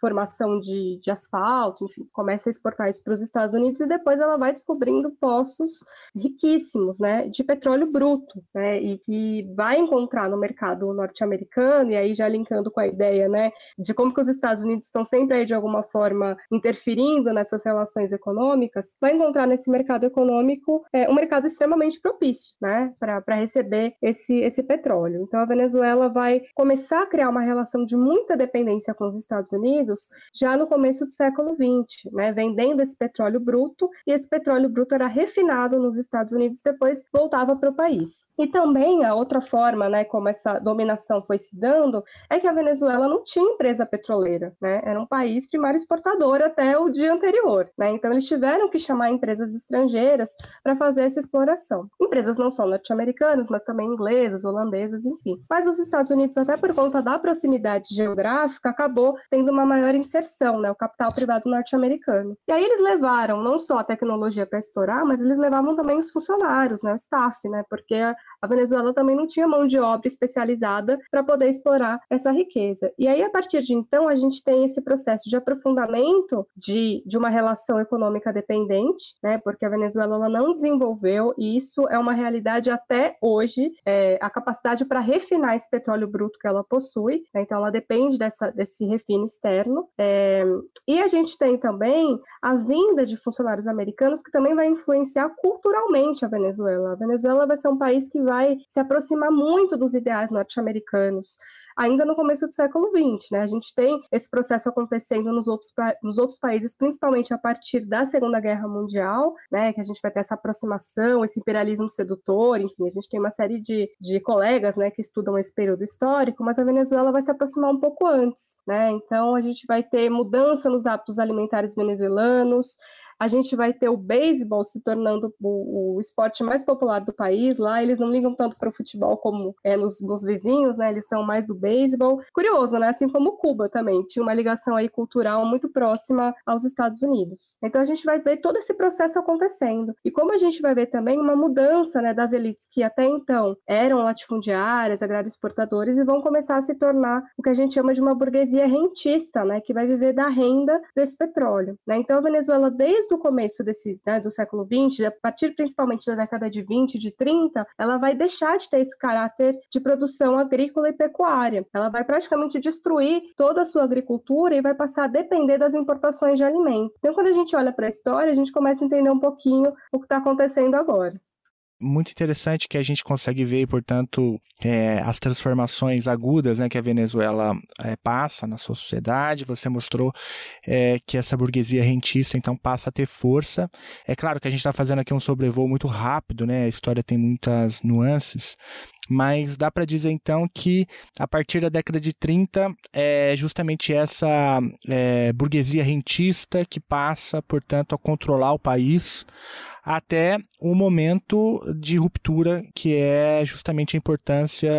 formação de, de asfalto, enfim, começa a exportar isso para os Estados Unidos e depois ela vai descobrindo poços riquíssimos, né, de petróleo bruto, né, e que vai encontrar no mercado norte-americano, e aí já linkando com a ideia, né, de como que os Estados Unidos estão sempre aí de alguma forma interferindo nessas relações econômicas, vai encontrar nesse mercado econômico é, um mercado extremamente propício, né, para receber esse, esse petróleo. Então, a Venezuela vai começar a criar uma relação de muita dependência com os Estados Unidos já no começo do século XX, né, vendendo esse petróleo bruto, e esse petróleo bruto era refinado nos Estados Unidos, depois voltava para o país. E também a outra forma, né, como essa dominação foi se dando, é que a Venezuela não tinha empresa petroleira, né? Era um país primário exportador até o dia anterior, né? Então eles tiveram que chamar empresas estrangeiras para fazer essa exploração. Empresas não só norte-americanas, mas também inglesas, holandesas, enfim. Mas os Estados Unidos, até por conta da proximidade geográfica, acabou tendo uma maior inserção, né? O capital privado norte-americano. E aí eles levaram não só a tecnologia para explorar, mas eles levavam também os funcionários, né? O staff, né? Porque a Venezuela também não tinha mão de obra especializada para poder explorar essa riqueza. E aí, a partir de então, a gente tem esse processo de aprofundamento de, de uma relação econômica dependente, né? Porque a Venezuela ela não desenvolveu, e isso é uma realidade até hoje, é, a capacidade para refinar esse petróleo bruto que ela possui, né? então ela depende dessa, desse refino externo. É, e a gente tem também a vinda de funcionários americanos que também vai influenciar culturalmente a Venezuela. A Venezuela vai ser um país que vai se aproximar muito dos ideais norte-americanos ainda no começo do século XX. Né? A gente tem esse processo acontecendo nos outros, nos outros países, principalmente a partir da Segunda Guerra Mundial, né? que a gente vai ter essa aproximação, esse imperialismo sedutor, enfim, a gente tem uma série de, de colegas né, que estudam esse período histórico, mas a Venezuela vai se aproximar um pouco antes. Né? Então, a gente vai ter mudança nos hábitos alimentares venezuelanos, a gente vai ter o beisebol se tornando o, o, esporte mais popular do país. Lá eles não ligam tanto para o futebol como é nos, nos, vizinhos, né? Eles são mais do beisebol. Curioso, né? Assim como Cuba também tinha uma ligação aí cultural muito próxima aos Estados Unidos. Então a gente vai ver todo esse processo acontecendo. E como a gente vai ver também uma mudança, né, das elites que até então eram latifundiárias, exportadores e vão começar a se tornar o que a gente chama de uma burguesia rentista, né, que vai viver da renda desse petróleo. Né? Então a Venezuela desde desde o começo desse, né, do século XX, a partir principalmente da década de 20, de 30, ela vai deixar de ter esse caráter de produção agrícola e pecuária. Ela vai praticamente destruir toda a sua agricultura e vai passar a depender das importações de alimentos. Então, quando a gente olha para a história, a gente começa a entender um pouquinho o que está acontecendo agora muito interessante que a gente consegue ver, portanto, é, as transformações agudas né, que a Venezuela é, passa na sua sociedade. Você mostrou é, que essa burguesia rentista, então, passa a ter força. É claro que a gente está fazendo aqui um sobrevoo muito rápido, né? A história tem muitas nuances, mas dá para dizer então que a partir da década de 30 é justamente essa é, burguesia rentista que passa, portanto, a controlar o país até o momento de ruptura que é justamente a importância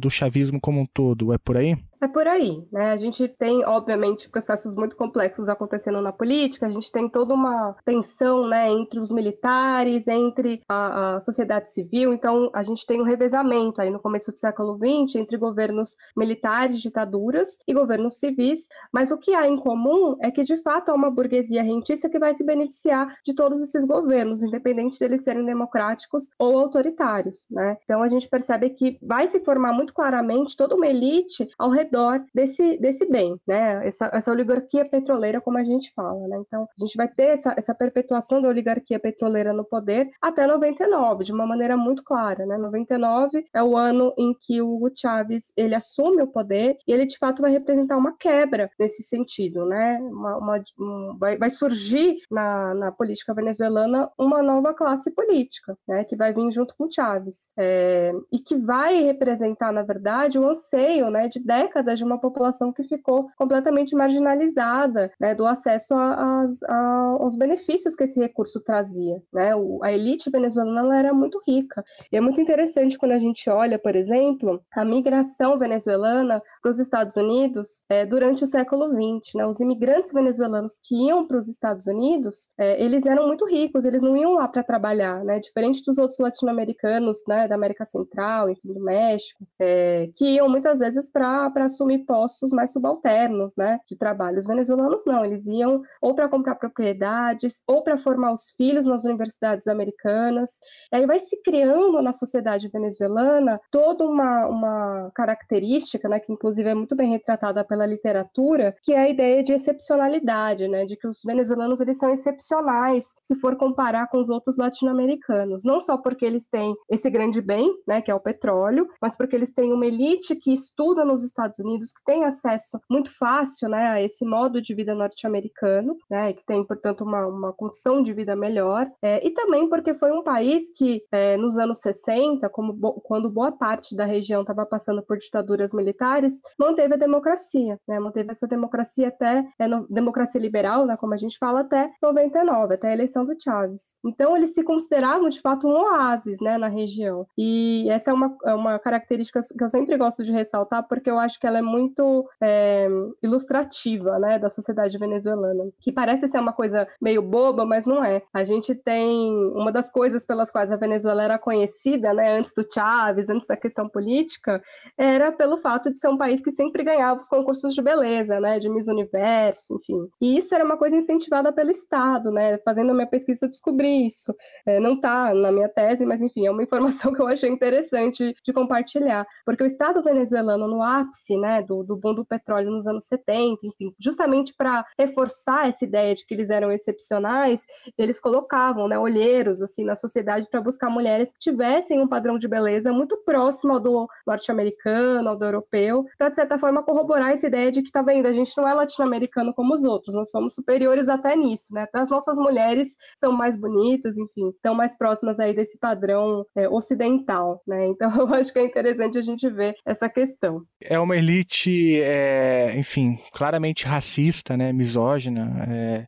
do chavismo como um todo. É por aí? É por aí, né? A gente tem, obviamente, processos muito complexos acontecendo na política, a gente tem toda uma tensão, né, entre os militares, entre a, a sociedade civil, então a gente tem um revezamento aí no começo do século XX entre governos militares, ditaduras e governos civis, mas o que há em comum é que, de fato, há uma burguesia rentista que vai se beneficiar de todos esses governos, independente deles serem democráticos ou autoritários, né? Então a gente percebe que vai se formar muito claramente toda uma elite ao redor desse, desse bem, né? Essa, essa oligarquia petroleira, como a gente fala, né? Então, a gente vai ter essa, essa perpetuação da oligarquia petroleira no poder até 99, de uma maneira muito clara, né? 99 é o ano em que o Hugo Chávez ele assume o poder e ele de fato vai representar uma quebra nesse sentido, né? Uma, uma um, vai, vai surgir na, na política venezuelana uma nova classe política, né? Que vai vir junto com Chávez é, e que vai representar, na verdade, o anseio, né? De décadas décadas de uma população que ficou completamente marginalizada né, do acesso a, a, aos benefícios que esse recurso trazia. Né? O, a elite venezuelana era muito rica. E é muito interessante quando a gente olha, por exemplo, a migração venezuelana para os Estados Unidos é, durante o século XX. Né? Os imigrantes venezuelanos que iam para os Estados Unidos, é, eles eram muito ricos, eles não iam lá para trabalhar, né? diferente dos outros latino-americanos né, da América Central, enfim, do México, é, que iam muitas vezes para assumir postos mais subalternos, né, de trabalho. Os venezuelanos não, eles iam ou para comprar propriedades, ou para formar os filhos nas universidades americanas. E aí vai se criando na sociedade venezuelana toda uma, uma característica, né, que inclusive é muito bem retratada pela literatura, que é a ideia de excepcionalidade, né, de que os venezuelanos eles são excepcionais se for comparar com os outros latino-americanos, não só porque eles têm esse grande bem, né, que é o petróleo, mas porque eles têm uma elite que estuda nos Estados Estados Unidos, que tem acesso muito fácil né, a esse modo de vida norte-americano, né, que tem, portanto, uma, uma condição de vida melhor, é, e também porque foi um país que, é, nos anos 60, como bo quando boa parte da região estava passando por ditaduras militares, Manteve a democracia, né? Manteve essa democracia até é, no, democracia liberal, né? Como a gente fala até 99, até a eleição do Chávez. Então eles se consideravam de fato um oásis, né? Na região. E essa é uma, é uma característica que eu sempre gosto de ressaltar porque eu acho que ela é muito é, ilustrativa, né? Da sociedade venezuelana, que parece ser uma coisa meio boba, mas não é. A gente tem uma das coisas pelas quais a Venezuela era conhecida, né? Antes do Chávez, antes da questão política, era pelo fato de ser um país que sempre ganhava os concursos de beleza, né, de Miss Universo, enfim. E isso era uma coisa incentivada pelo Estado, né? Fazendo a minha pesquisa eu descobri isso. É, não está na minha tese, mas enfim, é uma informação *laughs* que eu achei interessante de compartilhar, porque o Estado venezuelano no ápice, né, do, do boom do petróleo nos anos 70, enfim, justamente para reforçar essa ideia de que eles eram excepcionais, eles colocavam, né, olheiros assim na sociedade para buscar mulheres que tivessem um padrão de beleza muito próximo ao do norte-americano, ao do europeu, para de certa forma corroborar essa ideia de que tá vendo, a gente não é latino-americano como os outros, nós somos superiores até nisso, né? As nossas mulheres são mais bonitas, enfim, estão mais próximas aí desse padrão é, ocidental, né? Então *laughs* eu acho que é interessante a gente ver essa questão. É uma elite, é, enfim, claramente racista, né? Misógina. É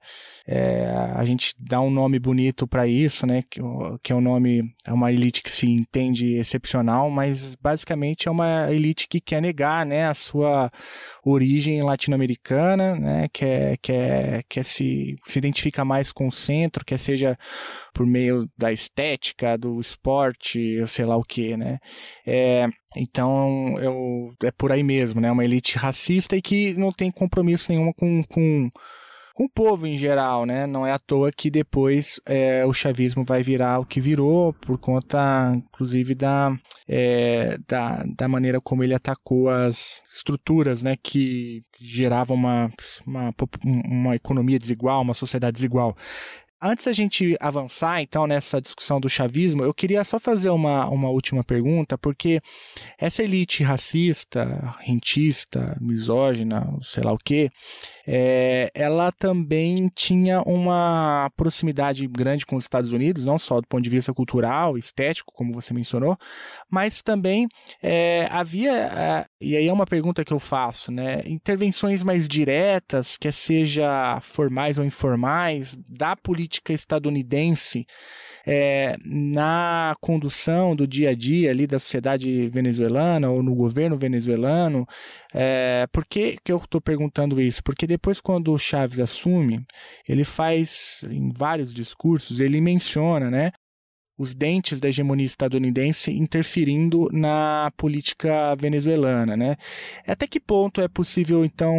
é, a gente dá um nome bonito para isso, né? Que, que é um nome, é uma elite que se entende excepcional, mas basicamente é uma elite que quer negar, né, a sua origem latino-americana, né? Quer, quer, quer se, se identifica mais com o centro, quer seja por meio da estética, do esporte, sei lá o que, né? É, então, eu, é por aí mesmo, né? Uma elite racista e que não tem compromisso nenhum com, com com o povo em geral, né? Não é à toa que depois é, o chavismo vai virar o que virou, por conta, inclusive, da, é, da, da maneira como ele atacou as estruturas, né? Que geravam uma, uma, uma economia desigual, uma sociedade desigual. Antes da gente avançar, então, nessa discussão do chavismo, eu queria só fazer uma, uma última pergunta, porque essa elite racista, rentista, misógina, sei lá o quê, é, ela também tinha uma proximidade grande com os Estados Unidos, não só do ponto de vista cultural, estético, como você mencionou, mas também é, havia, é, e aí é uma pergunta que eu faço, né, intervenções mais diretas, quer seja formais ou informais, da política estadunidense é, na condução do dia a dia ali da sociedade venezuelana ou no governo venezuelano. É, por que, que eu estou perguntando isso? Porque depois, quando o Chaves assume, ele faz em vários discursos, ele menciona, né? Os dentes da hegemonia estadunidense interferindo na política venezuelana, né? Até que ponto é possível então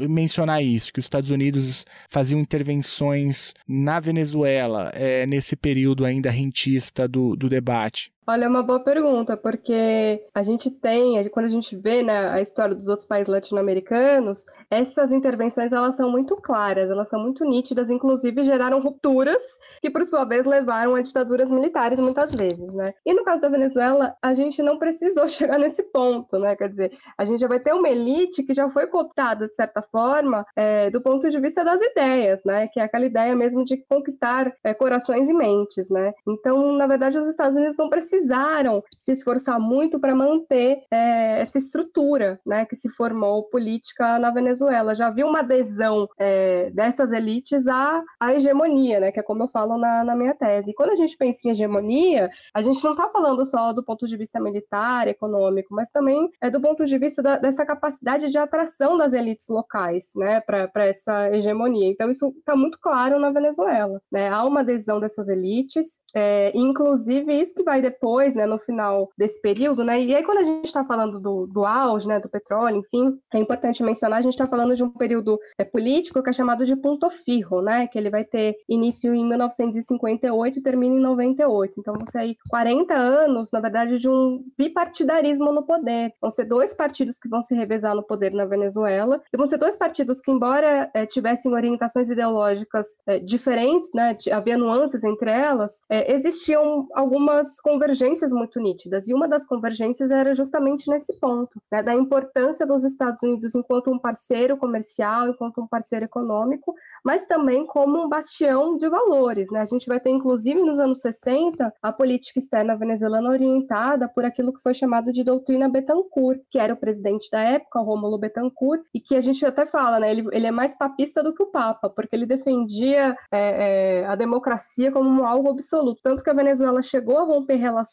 mencionar isso, que os Estados Unidos faziam intervenções na Venezuela é, nesse período ainda rentista do, do debate? Olha, é uma boa pergunta, porque a gente tem, quando a gente vê né, a história dos outros países latino-americanos, essas intervenções elas são muito claras, elas são muito nítidas, inclusive geraram rupturas que, por sua vez, levaram a ditaduras militares muitas vezes, né? E no caso da Venezuela, a gente não precisou *laughs* chegar nesse ponto, né? Quer dizer, a gente já vai ter uma elite que já foi cooptada, de certa forma, é, do ponto de vista das ideias, né? Que é aquela ideia mesmo de conquistar é, corações e mentes, né? Então, na verdade, os Estados Unidos não precisam precisaram se esforçar muito para manter é, essa estrutura né, que se formou política na Venezuela. Já havia uma adesão é, dessas elites à, à hegemonia, né, que é como eu falo na, na minha tese. E quando a gente pensa em hegemonia, a gente não está falando só do ponto de vista militar, econômico, mas também é do ponto de vista da, dessa capacidade de atração das elites locais né, para essa hegemonia. Então, isso está muito claro na Venezuela. Né? Há uma adesão dessas elites, é, inclusive isso que vai depois depois, né, no final desse período, né? E aí quando a gente está falando do, do auge, né, do petróleo, enfim, é importante mencionar, a gente está falando de um período é, político que é chamado de ponto firro, né? Que ele vai ter início em 1958 e termina em 98. Então, você aí 40 anos, na verdade, de um bipartidarismo no poder. Vão ser dois partidos que vão se revezar no poder na Venezuela e vão ser dois partidos que, embora é, tivessem orientações ideológicas é, diferentes, né? Havia nuances entre elas, é, existiam algumas convergências convergências muito nítidas, e uma das convergências era justamente nesse ponto, né, da importância dos Estados Unidos enquanto um parceiro comercial, enquanto um parceiro econômico, mas também como um bastião de valores. Né? A gente vai ter, inclusive, nos anos 60, a política externa venezuelana orientada por aquilo que foi chamado de doutrina Betancourt, que era o presidente da época, o Rômulo Betancourt, e que a gente até fala, né, ele, ele é mais papista do que o Papa, porque ele defendia é, é, a democracia como algo absoluto, tanto que a Venezuela chegou a romper relações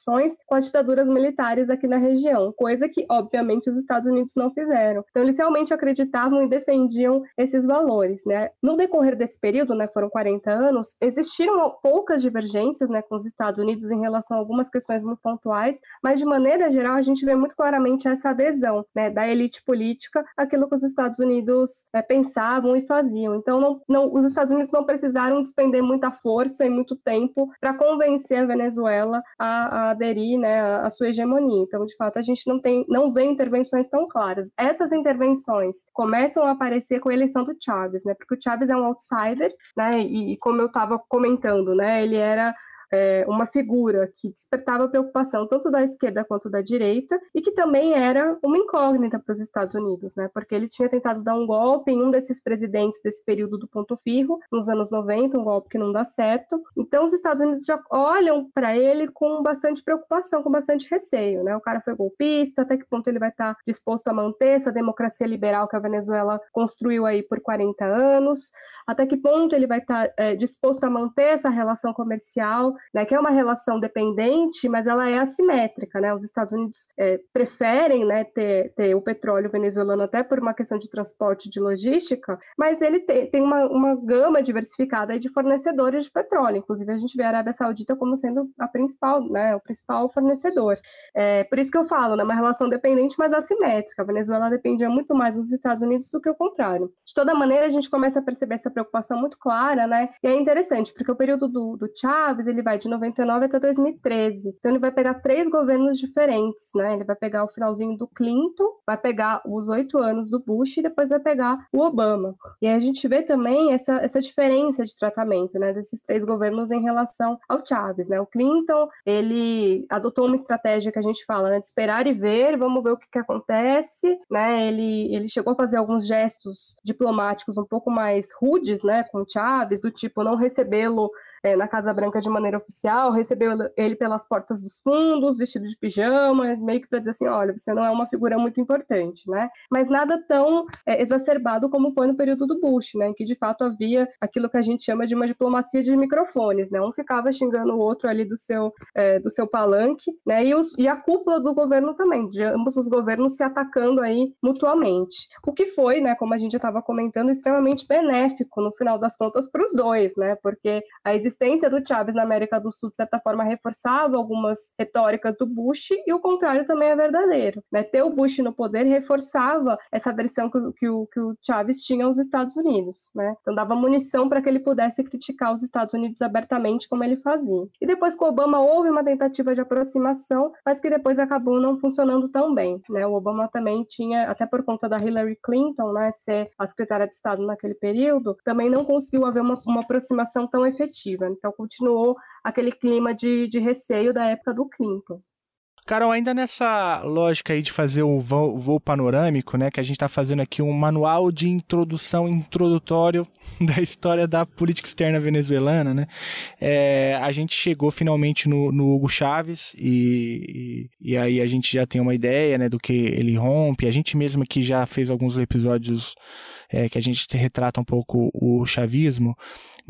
com as ditaduras militares aqui na região, coisa que, obviamente, os Estados Unidos não fizeram. Então, eles realmente acreditavam e defendiam esses valores, né? No decorrer desse período, né, foram 40 anos, existiram poucas divergências, né, com os Estados Unidos em relação a algumas questões muito pontuais, mas de maneira geral a gente vê muito claramente essa adesão, né, da elite política àquilo que os Estados Unidos é, pensavam e faziam. Então, não, não, os Estados Unidos não precisaram despender muita força e muito tempo para convencer a Venezuela a, a aderir, né, à sua hegemonia. Então, de fato, a gente não tem, não vê intervenções tão claras. Essas intervenções começam a aparecer com a eleição do Chávez, né, porque o Chávez é um outsider, né, e, e como eu estava comentando, né, ele era é, uma figura que despertava preocupação tanto da esquerda quanto da direita e que também era uma incógnita para os Estados Unidos, né? Porque ele tinha tentado dar um golpe em um desses presidentes desse período do ponto firro, nos anos 90, um golpe que não dá certo. Então os Estados Unidos já olham para ele com bastante preocupação, com bastante receio, né? O cara foi golpista, até que ponto ele vai estar tá disposto a manter essa democracia liberal que a Venezuela construiu aí por 40 anos? Até que ponto ele vai estar tá, é, disposto a manter essa relação comercial né, que é uma relação dependente, mas ela é assimétrica, né? Os Estados Unidos é, preferem, né, ter, ter, o petróleo venezuelano até por uma questão de transporte, de logística, mas ele te, tem uma, uma gama diversificada de fornecedores de petróleo. Inclusive a gente vê a Arábia Saudita como sendo a principal, né, o principal fornecedor. É, por isso que eu falo, né, uma relação dependente, mas assimétrica. A Venezuela dependia muito mais dos Estados Unidos do que o contrário. De toda maneira, a gente começa a perceber essa preocupação muito clara, né? E é interessante porque o período do, do Chávez ele vai vai de 99 até 2013. Então ele vai pegar três governos diferentes, né? Ele vai pegar o finalzinho do Clinton, vai pegar os oito anos do Bush e depois vai pegar o Obama. E aí a gente vê também essa, essa diferença de tratamento, né? Desses três governos em relação ao Chávez, né? O Clinton, ele adotou uma estratégia que a gente fala, né? De esperar e ver, vamos ver o que, que acontece, né? Ele, ele chegou a fazer alguns gestos diplomáticos um pouco mais rudes, né? Com o Chávez, do tipo não recebê-lo é, na Casa Branca de maneira oficial, recebeu ele pelas portas dos fundos, vestido de pijama, meio que para dizer assim, olha, você não é uma figura muito importante, né? Mas nada tão é, exacerbado como foi no período do Bush, né? Em que de fato havia aquilo que a gente chama de uma diplomacia de microfones, né? Um ficava xingando o outro ali do seu, é, do seu palanque, né? E, os, e a cúpula do governo também, de ambos os governos se atacando aí mutuamente. O que foi, né? Como a gente já estava comentando, extremamente benéfico no final das contas para os dois, né? Porque a existência existência do Chávez na América do Sul, de certa forma, reforçava algumas retóricas do Bush, e o contrário também é verdadeiro. Né? Ter o Bush no poder reforçava essa adesão que, que, o, que o Chávez tinha aos Estados Unidos. Né? Então, dava munição para que ele pudesse criticar os Estados Unidos abertamente, como ele fazia. E depois com o Obama houve uma tentativa de aproximação, mas que depois acabou não funcionando tão bem. Né? O Obama também tinha, até por conta da Hillary Clinton, né, ser a secretária de Estado naquele período, também não conseguiu haver uma, uma aproximação tão efetiva. Então continuou aquele clima de, de receio da época do Clinton. Carol, ainda nessa lógica aí de fazer o voo, voo, panorâmico, né, que a gente está fazendo aqui um manual de introdução introdutório *laughs* da história da política externa venezuelana, né, é, a gente chegou finalmente no, no Hugo Chávez e, e, e, aí a gente já tem uma ideia, né, do que ele rompe. A gente mesmo aqui já fez alguns episódios é, que a gente retrata um pouco o chavismo,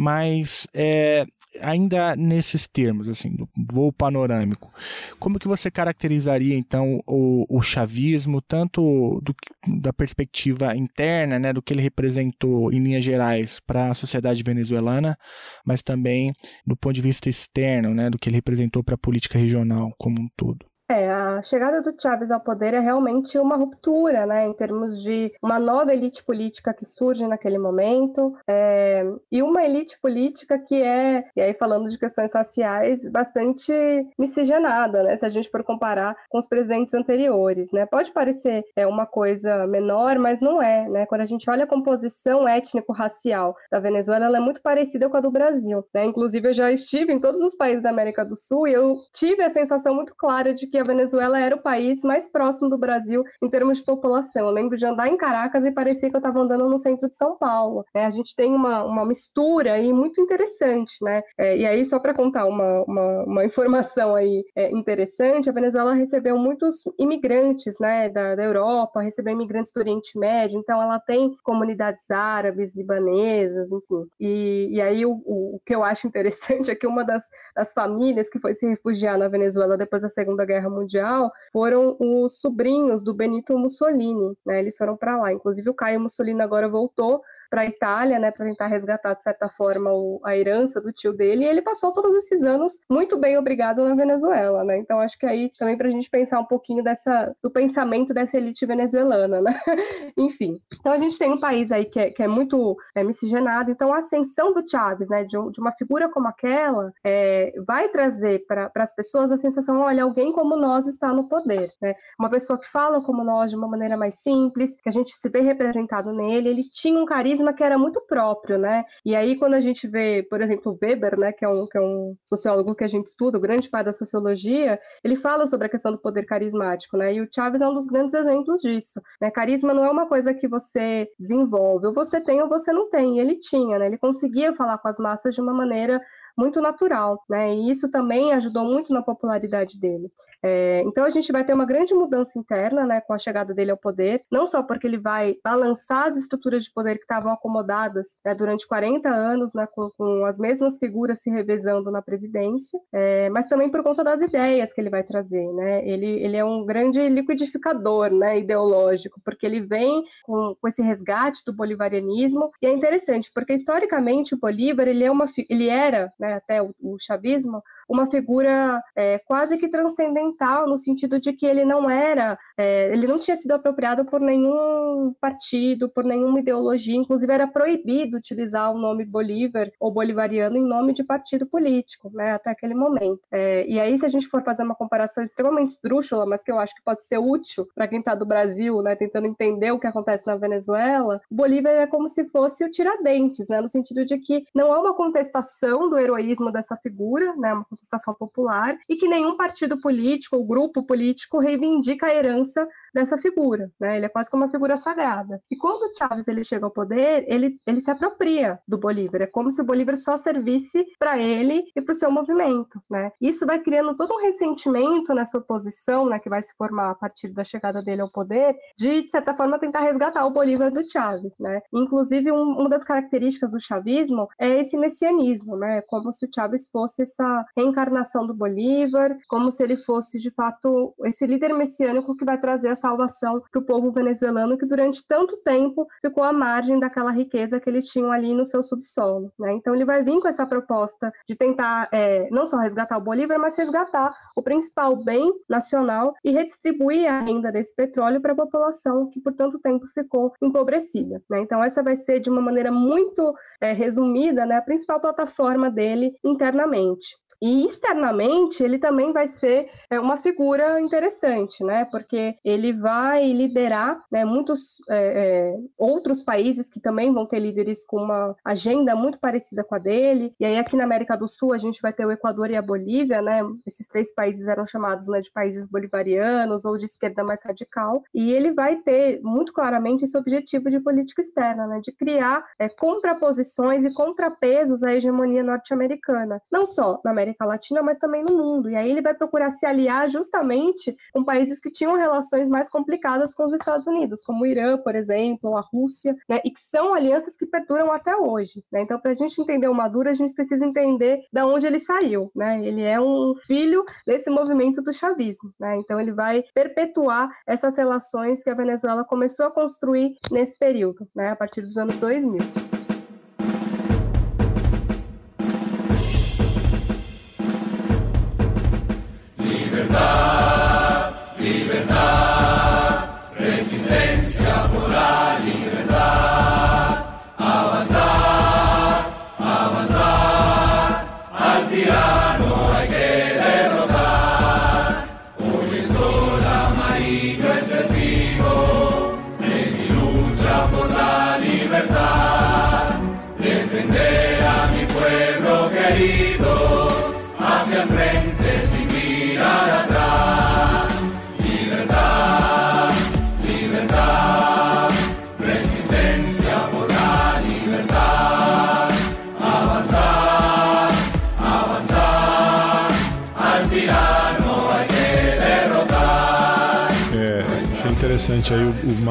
mas é, ainda nesses termos, assim, do voo panorâmico, como que você caracterizaria então o, o chavismo, tanto do, da perspectiva interna, né, do que ele representou em linhas gerais para a sociedade venezuelana, mas também do ponto de vista externo, né, do que ele representou para a política regional como um todo? É, a chegada do Chávez ao poder é realmente uma ruptura, né, em termos de uma nova elite política que surge naquele momento, é, e uma elite política que é, e aí falando de questões raciais, bastante miscigenada, né, se a gente for comparar com os presidentes anteriores, né. Pode parecer é, uma coisa menor, mas não é, né. Quando a gente olha a composição étnico-racial da Venezuela, ela é muito parecida com a do Brasil, né. Inclusive, eu já estive em todos os países da América do Sul e eu tive a sensação muito clara de que a Venezuela era o país mais próximo do Brasil em termos de população. Eu lembro de andar em Caracas e parecia que eu estava andando no centro de São Paulo. Né? A gente tem uma, uma mistura aí muito interessante, né? É, e aí, só para contar uma, uma, uma, informação aí é, interessante, a Venezuela recebeu muitos imigrantes, né, da, da Europa, recebeu imigrantes do Oriente Médio, então ela tem comunidades árabes, libanesas, enfim. E, e aí o, o, o que eu acho interessante é que uma das, das famílias que foi se refugiar na Venezuela depois da Segunda Guerra Mundial foram os sobrinhos do Benito Mussolini, né? Eles foram para lá. Inclusive o Caio Mussolini agora voltou para a Itália, né, para tentar resgatar de certa forma o, a herança do tio dele, e ele passou todos esses anos muito bem obrigado na Venezuela, né? Então acho que aí também para a gente pensar um pouquinho dessa do pensamento dessa elite venezuelana, né? *laughs* Enfim, então a gente tem um país aí que é, que é muito é, miscigenado, então a ascensão do Chávez, né, de, de uma figura como aquela, é, vai trazer para as pessoas a sensação, olha, alguém como nós está no poder, né? Uma pessoa que fala como nós de uma maneira mais simples, que a gente se vê representado nele, ele tinha um carisma carisma que era muito próprio, né? E aí, quando a gente vê, por exemplo, Weber, né, que é um, que é um sociólogo que a gente estuda, o grande pai da sociologia, ele fala sobre a questão do poder carismático, né? E o Chaves é um dos grandes exemplos disso. Né? Carisma não é uma coisa que você desenvolve, ou você tem ou você não tem. E ele tinha, né? Ele conseguia falar com as massas de uma maneira muito natural, né? E isso também ajudou muito na popularidade dele. É, então a gente vai ter uma grande mudança interna, né, com a chegada dele ao poder, não só porque ele vai balançar as estruturas de poder que estavam acomodadas né, durante 40 anos, né, com, com, as mesmas figuras se revezando na presidência, é, mas também por conta das ideias que ele vai trazer, né? Ele, ele é um grande liquidificador, né, ideológico, porque ele vem com, com esse resgate do bolivarianismo e é interessante porque historicamente o Bolívar ele é uma ele era né, até o, o chavismo, uma figura é, quase que transcendental, no sentido de que ele não era, é, ele não tinha sido apropriado por nenhum partido, por nenhuma ideologia, inclusive era proibido utilizar o nome Bolívar ou bolivariano em nome de partido político, né, até aquele momento. É, e aí, se a gente for fazer uma comparação extremamente esdrúxula, mas que eu acho que pode ser útil para quem está do Brasil, né, tentando entender o que acontece na Venezuela, Bolívar é como se fosse o Tiradentes, né, no sentido de que não há uma contestação do heroísmo dessa figura, né, uma contestação popular, e que nenhum partido político ou grupo político reivindica a herança dessa figura, né? Ele é quase como uma figura sagrada. E quando o Chávez ele chega ao poder, ele, ele se apropria do Bolívar. É como se o Bolívar só servisse para ele e para o seu movimento, né? Isso vai criando todo um ressentimento nessa oposição, né, que vai se formar a partir da chegada dele ao poder, de, de certa forma, tentar resgatar o Bolívar do Chávez, né? Inclusive, um, uma das características do chavismo é esse messianismo, né? Como se o Chávez fosse essa reencarnação do Bolívar, como se ele fosse, de fato, esse líder messiânico que vai trazer a salvação para o povo venezuelano que durante tanto tempo ficou à margem daquela riqueza que eles tinham ali no seu subsolo. Né? Então ele vai vir com essa proposta de tentar é, não só resgatar o Bolívar, mas resgatar o principal bem nacional e redistribuir a renda desse petróleo para a população que por tanto tempo ficou empobrecida. Né? Então essa vai ser de uma maneira muito é, resumida né, a principal plataforma dele internamente. E externamente ele também vai ser é, uma figura interessante, né? Porque ele vai liderar né, muitos é, é, outros países que também vão ter líderes com uma agenda muito parecida com a dele. E aí aqui na América do Sul a gente vai ter o Equador e a Bolívia, né? Esses três países eram chamados né, de países bolivarianos ou de esquerda mais radical. E ele vai ter muito claramente esse objetivo de política externa, né? De criar é, contraposições e contrapesos à hegemonia norte-americana, não só na América América Latina, mas também no mundo. E aí ele vai procurar se aliar justamente com países que tinham relações mais complicadas com os Estados Unidos, como o Irã, por exemplo, a Rússia, né? e que são alianças que perduram até hoje. Né? Então, para a gente entender o Maduro, a gente precisa entender de onde ele saiu. Né? Ele é um filho desse movimento do chavismo. Né? Então, ele vai perpetuar essas relações que a Venezuela começou a construir nesse período, né? a partir dos anos 2000.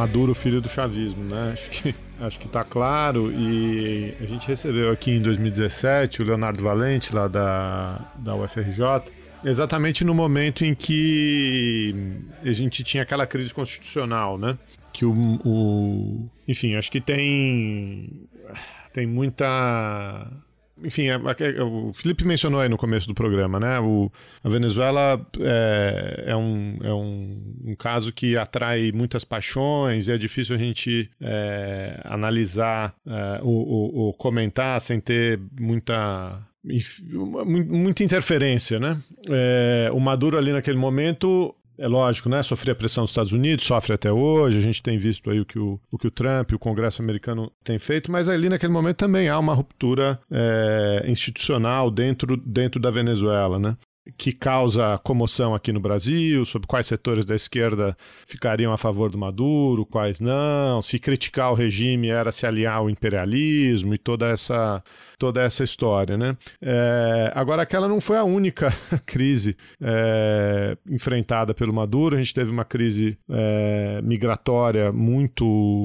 Maduro, filho do chavismo, né? Acho que, *laughs* acho que tá claro. E a gente recebeu aqui em 2017 o Leonardo Valente, lá da, da UFRJ, exatamente no momento em que a gente tinha aquela crise constitucional, né? Que o, o enfim, acho que tem tem muita enfim, é- é- o Felipe mencionou aí no começo do programa, né? O, a Venezuela é, é, um, é um, um caso que atrai muitas paixões e é difícil a gente é, analisar é, ou, ou comentar sem ter muita muita interferência, né? É, o Maduro ali naquele momento é lógico, né? Sofria pressão dos Estados Unidos, sofre até hoje. A gente tem visto aí o que o, o que o Trump e o Congresso americano têm feito, mas ali naquele momento também há uma ruptura é, institucional dentro, dentro da Venezuela, né? Que causa comoção aqui no Brasil, sobre quais setores da esquerda ficariam a favor do Maduro, quais não, se criticar o regime era se aliar ao imperialismo e toda essa, toda essa história, né? É, agora, aquela não foi a única *laughs* crise é, enfrentada pelo Maduro. A gente teve uma crise é, migratória muito,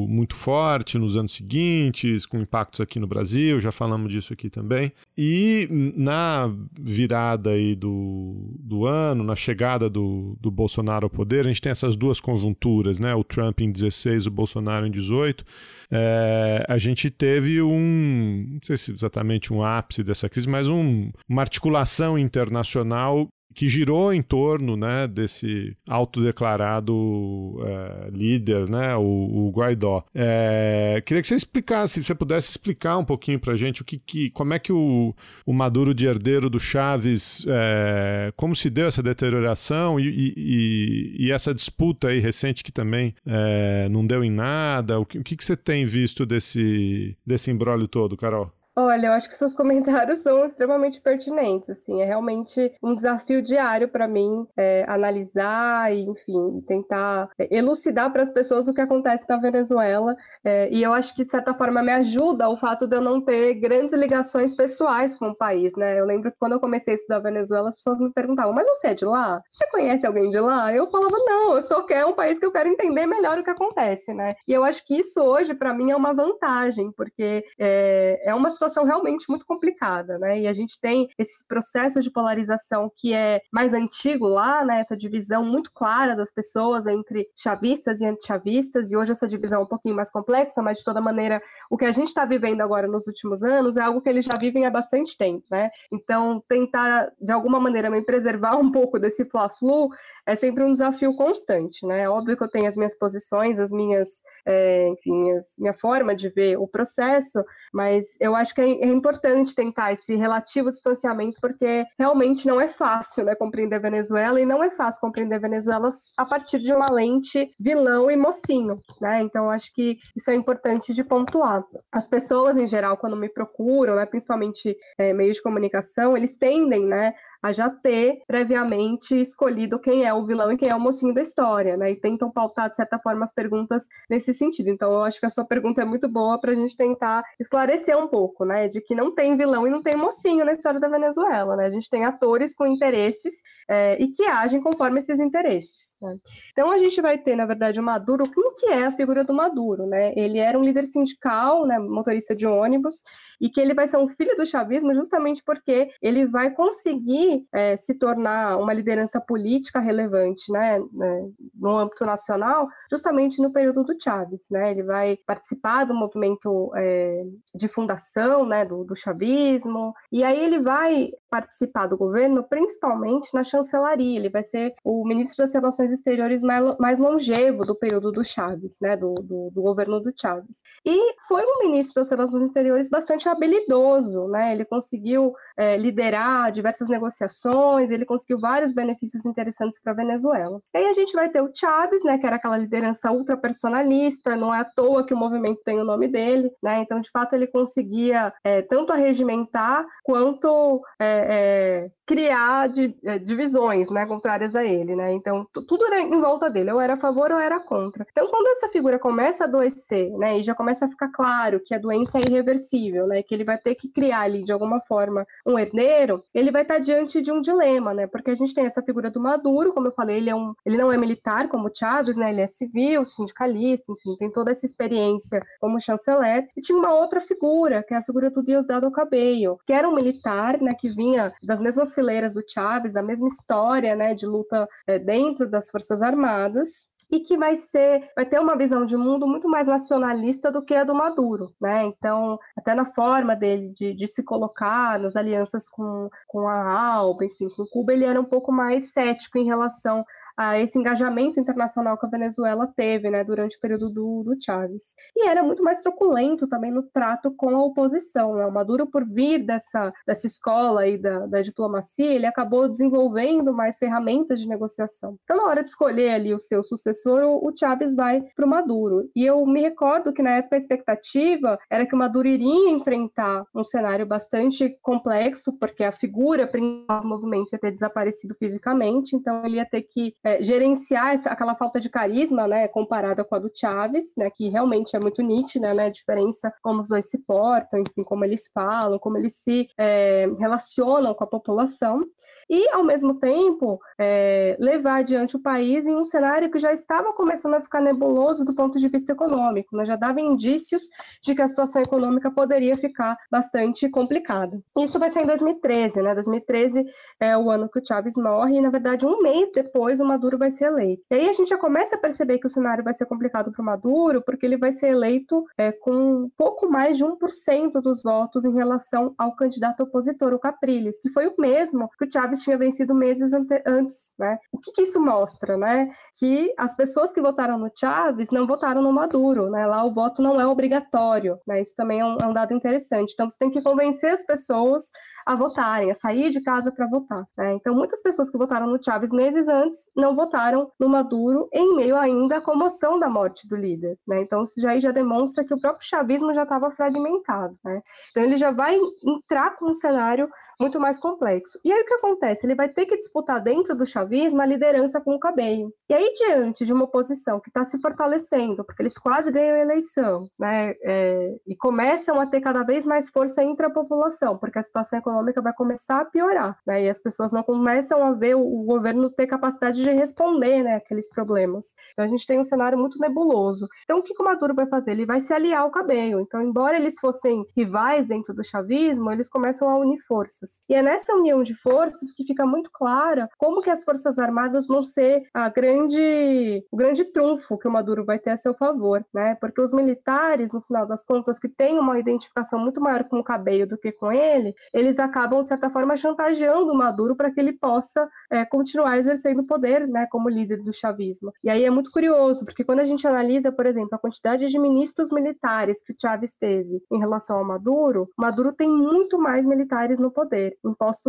muito forte nos anos seguintes, com impactos aqui no Brasil, já falamos disso aqui também. E na virada aí do, do ano, na chegada do, do Bolsonaro ao poder, a gente tem essas duas conjunturas, né? O Trump em 16, o Bolsonaro em 18. É, a gente teve um, não sei se exatamente um ápice dessa crise, mas um, uma articulação internacional que girou em torno né, desse autodeclarado é, líder, né, o, o Guaidó. É, queria que você explicasse, se você pudesse explicar um pouquinho para a gente o que, que, como é que o, o Maduro de herdeiro do Chaves, é, como se deu essa deterioração e, e- e- essa disputa aí recente que também é, não deu em nada. O que, o que, que você tem visto desse, desse embrólio todo, Carol? Olha, eu acho que seus comentários *laughs* são extremamente pertinentes, assim, é realmente um desafio diário para mim é, analisar e, enfim, tentar é, elucidar para as pessoas o que acontece na Venezuela, é, e eu acho que, de certa forma, me ajuda o fato de eu não ter grandes ligações pessoais com o país, né? Eu lembro que quando eu comecei a estudar Venezuela, as pessoas me perguntavam, mas você é de lá? Você conhece alguém de lá? Eu falava, não, eu só quero um país que eu quero entender melhor o que acontece, né? E eu acho que isso hoje, para mim, é uma vantagem, porque é, é uma situação realmente muito complicada, né? E a gente tem esse processo de polarização que é mais antigo lá, né? Essa divisão muito clara das pessoas entre chavistas e antichavistas, e hoje essa divisão é um pouquinho mais complexa, mas de toda maneira, o que a gente está vivendo agora nos últimos anos é algo que eles já vivem há bastante tempo, né? Então, tentar, de alguma maneira, me preservar um pouco desse fla-flu é sempre um desafio constante, né? É óbvio que eu tenho as minhas posições, as minhas, é, enfim, as, minha forma de ver o processo, mas eu acho que é, é importante tentar esse relativo distanciamento, porque realmente não é fácil, né, compreender Venezuela, e não é fácil compreender Venezuela a partir de uma lente vilão e mocinho, né? Então, acho que isso é importante de pontuar. As pessoas, em geral, quando me procuram, né, principalmente é, meios de comunicação, eles tendem, né, a já ter previamente escolhido quem é o vilão e quem é o mocinho da história, né? E tentam pautar, de certa forma, as perguntas nesse sentido. Então, eu acho que a sua pergunta é muito boa para a gente tentar esclarecer um pouco, né? De que não tem vilão e não tem mocinho na história da Venezuela, né? A gente tem atores com interesses é, e que agem conforme esses interesses. né? Então, a gente vai ter, na verdade, o Maduro. Quem que é a figura do Maduro, né? Ele era um líder sindical, né? Motorista de ônibus, e que ele vai ser um filho do chavismo justamente porque ele vai conseguir é, se tornar uma liderança política relevante, né, né, no âmbito nacional, justamente no período do Chávez, né, ele vai participar do movimento é, de fundação, né, do, do chavismo, e aí ele vai participar do governo principalmente na chancelaria, ele vai ser o ministro das relações exteriores mais, mais longevo do período do Chávez, né, do, do, do governo do Chávez, e foi um ministro das relações exteriores bastante habilidoso, né, ele conseguiu é, liderar diversas negociações negociações, ele conseguiu vários benefícios interessantes para a Venezuela. E aí a gente vai ter o Chávez, né, que era aquela liderança ultra personalista, não é à toa que o movimento tem o nome dele, né? Então, de fato, ele conseguia é, tanto arregimentar quanto é, é, criar de, é, divisões, né, contrárias a ele, né? Então, tudo era em volta dele, ou era a favor ou era contra. Então, quando essa figura começa a adoecer, né, e já começa a ficar claro que a doença é irreversível, né, que ele vai ter que criar ali de alguma forma um herdeiro, ele vai estar diante de um dilema, né? Porque a gente tem essa figura do Maduro, como eu falei, ele é um, ele não é militar como Chávez, né? Ele é civil, sindicalista, enfim, tem toda essa experiência como chanceler. E tinha uma outra figura, que é a figura do Diosdado Cabello, que era um militar, né, que vinha das mesmas fileiras do Chávez, da mesma história, né, de luta é, dentro das Forças Armadas, e que vai ser, vai ter uma visão de mundo muito mais nacionalista do que a do Maduro, né? Então, até na forma dele de, de se colocar nas alianças com, com a ALBA, enfim, com Cuba, ele era um pouco mais cético em relação a esse engajamento internacional que a Venezuela teve né, durante o período do, do Chávez. E era muito mais truculento também no trato com a oposição. Né? O Maduro, por vir dessa, dessa escola aí da, da diplomacia, ele acabou desenvolvendo mais ferramentas de negociação. Então, na hora de escolher ali o seu sucessor, o, o Chávez vai para o Maduro. E eu me recordo que na época a expectativa era que o Maduro iria enfrentar um cenário bastante complexo, porque a figura principal do movimento ia ter desaparecido fisicamente, então ele ia ter que é, gerenciar essa, aquela falta de carisma, né, comparada com a do Chaves, né, que realmente é muito nítida, né, a diferença como os dois se portam, enfim, como eles falam, como eles se é, relacionam com a população, e, ao mesmo tempo, é, levar adiante o país em um cenário que já estava começando a ficar nebuloso do ponto de vista econômico, né, já dava indícios de que a situação econômica poderia ficar bastante complicada. Isso vai ser em 2013, né, 2013 é o ano que o Chaves morre, e, na verdade, um mês depois, uma Maduro vai ser eleito. E aí a gente já começa a perceber que o cenário vai ser complicado para o Maduro, porque ele vai ser eleito é, com pouco mais de 1% dos votos em relação ao candidato opositor, o Capriles, que foi o mesmo que o Chávez tinha vencido meses antes. Né? O que, que, isso mostra? Né? Que as pessoas que votaram no Chávez não votaram no Maduro. Né? Lá o voto não é obrigatório. Né? Isso também é um, é um dado interessante. Então você tem que convencer as pessoas a votarem, a sair de casa para votar. Né? Então, muitas pessoas que votaram no Chávez meses antes não votaram no Maduro, em meio ainda à comoção da morte do líder. Né? Então, isso já, já demonstra que o próprio chavismo já estava fragmentado. Né? Então, ele já vai entrar com um cenário muito mais complexo. E aí o que acontece? Ele vai ter que disputar dentro do chavismo a liderança com o Cabello. E aí, diante de uma oposição que está se fortalecendo, porque eles quase ganham a eleição, né, é, e começam a ter cada vez mais força entre a população, porque a situação econômica vai começar a piorar, né, e as pessoas não começam a ver o, governo ter capacidade de responder, né, aqueles problemas. Então a gente tem um cenário muito nebuloso. Então o que o Maduro vai fazer? Ele vai se aliar ao Cabello. Então, embora eles fossem rivais dentro do chavismo, eles começam a unir forças forças. E é nessa união de forças que fica muito clara como que as forças armadas vão ser a grande, o grande trunfo que o Maduro vai ter a seu favor, né? Porque os militares, no final das contas, que têm uma identificação muito maior com o Cabello do que com ele, eles acabam, de certa forma, chantageando o Maduro para que ele possa é, continuar exercendo o poder, né, como líder do chavismo. E aí é muito curioso, porque quando a gente analisa, por exemplo, a quantidade de ministros militares que o Chávez teve em relação ao Maduro, Maduro tem muito mais militares no poder poder,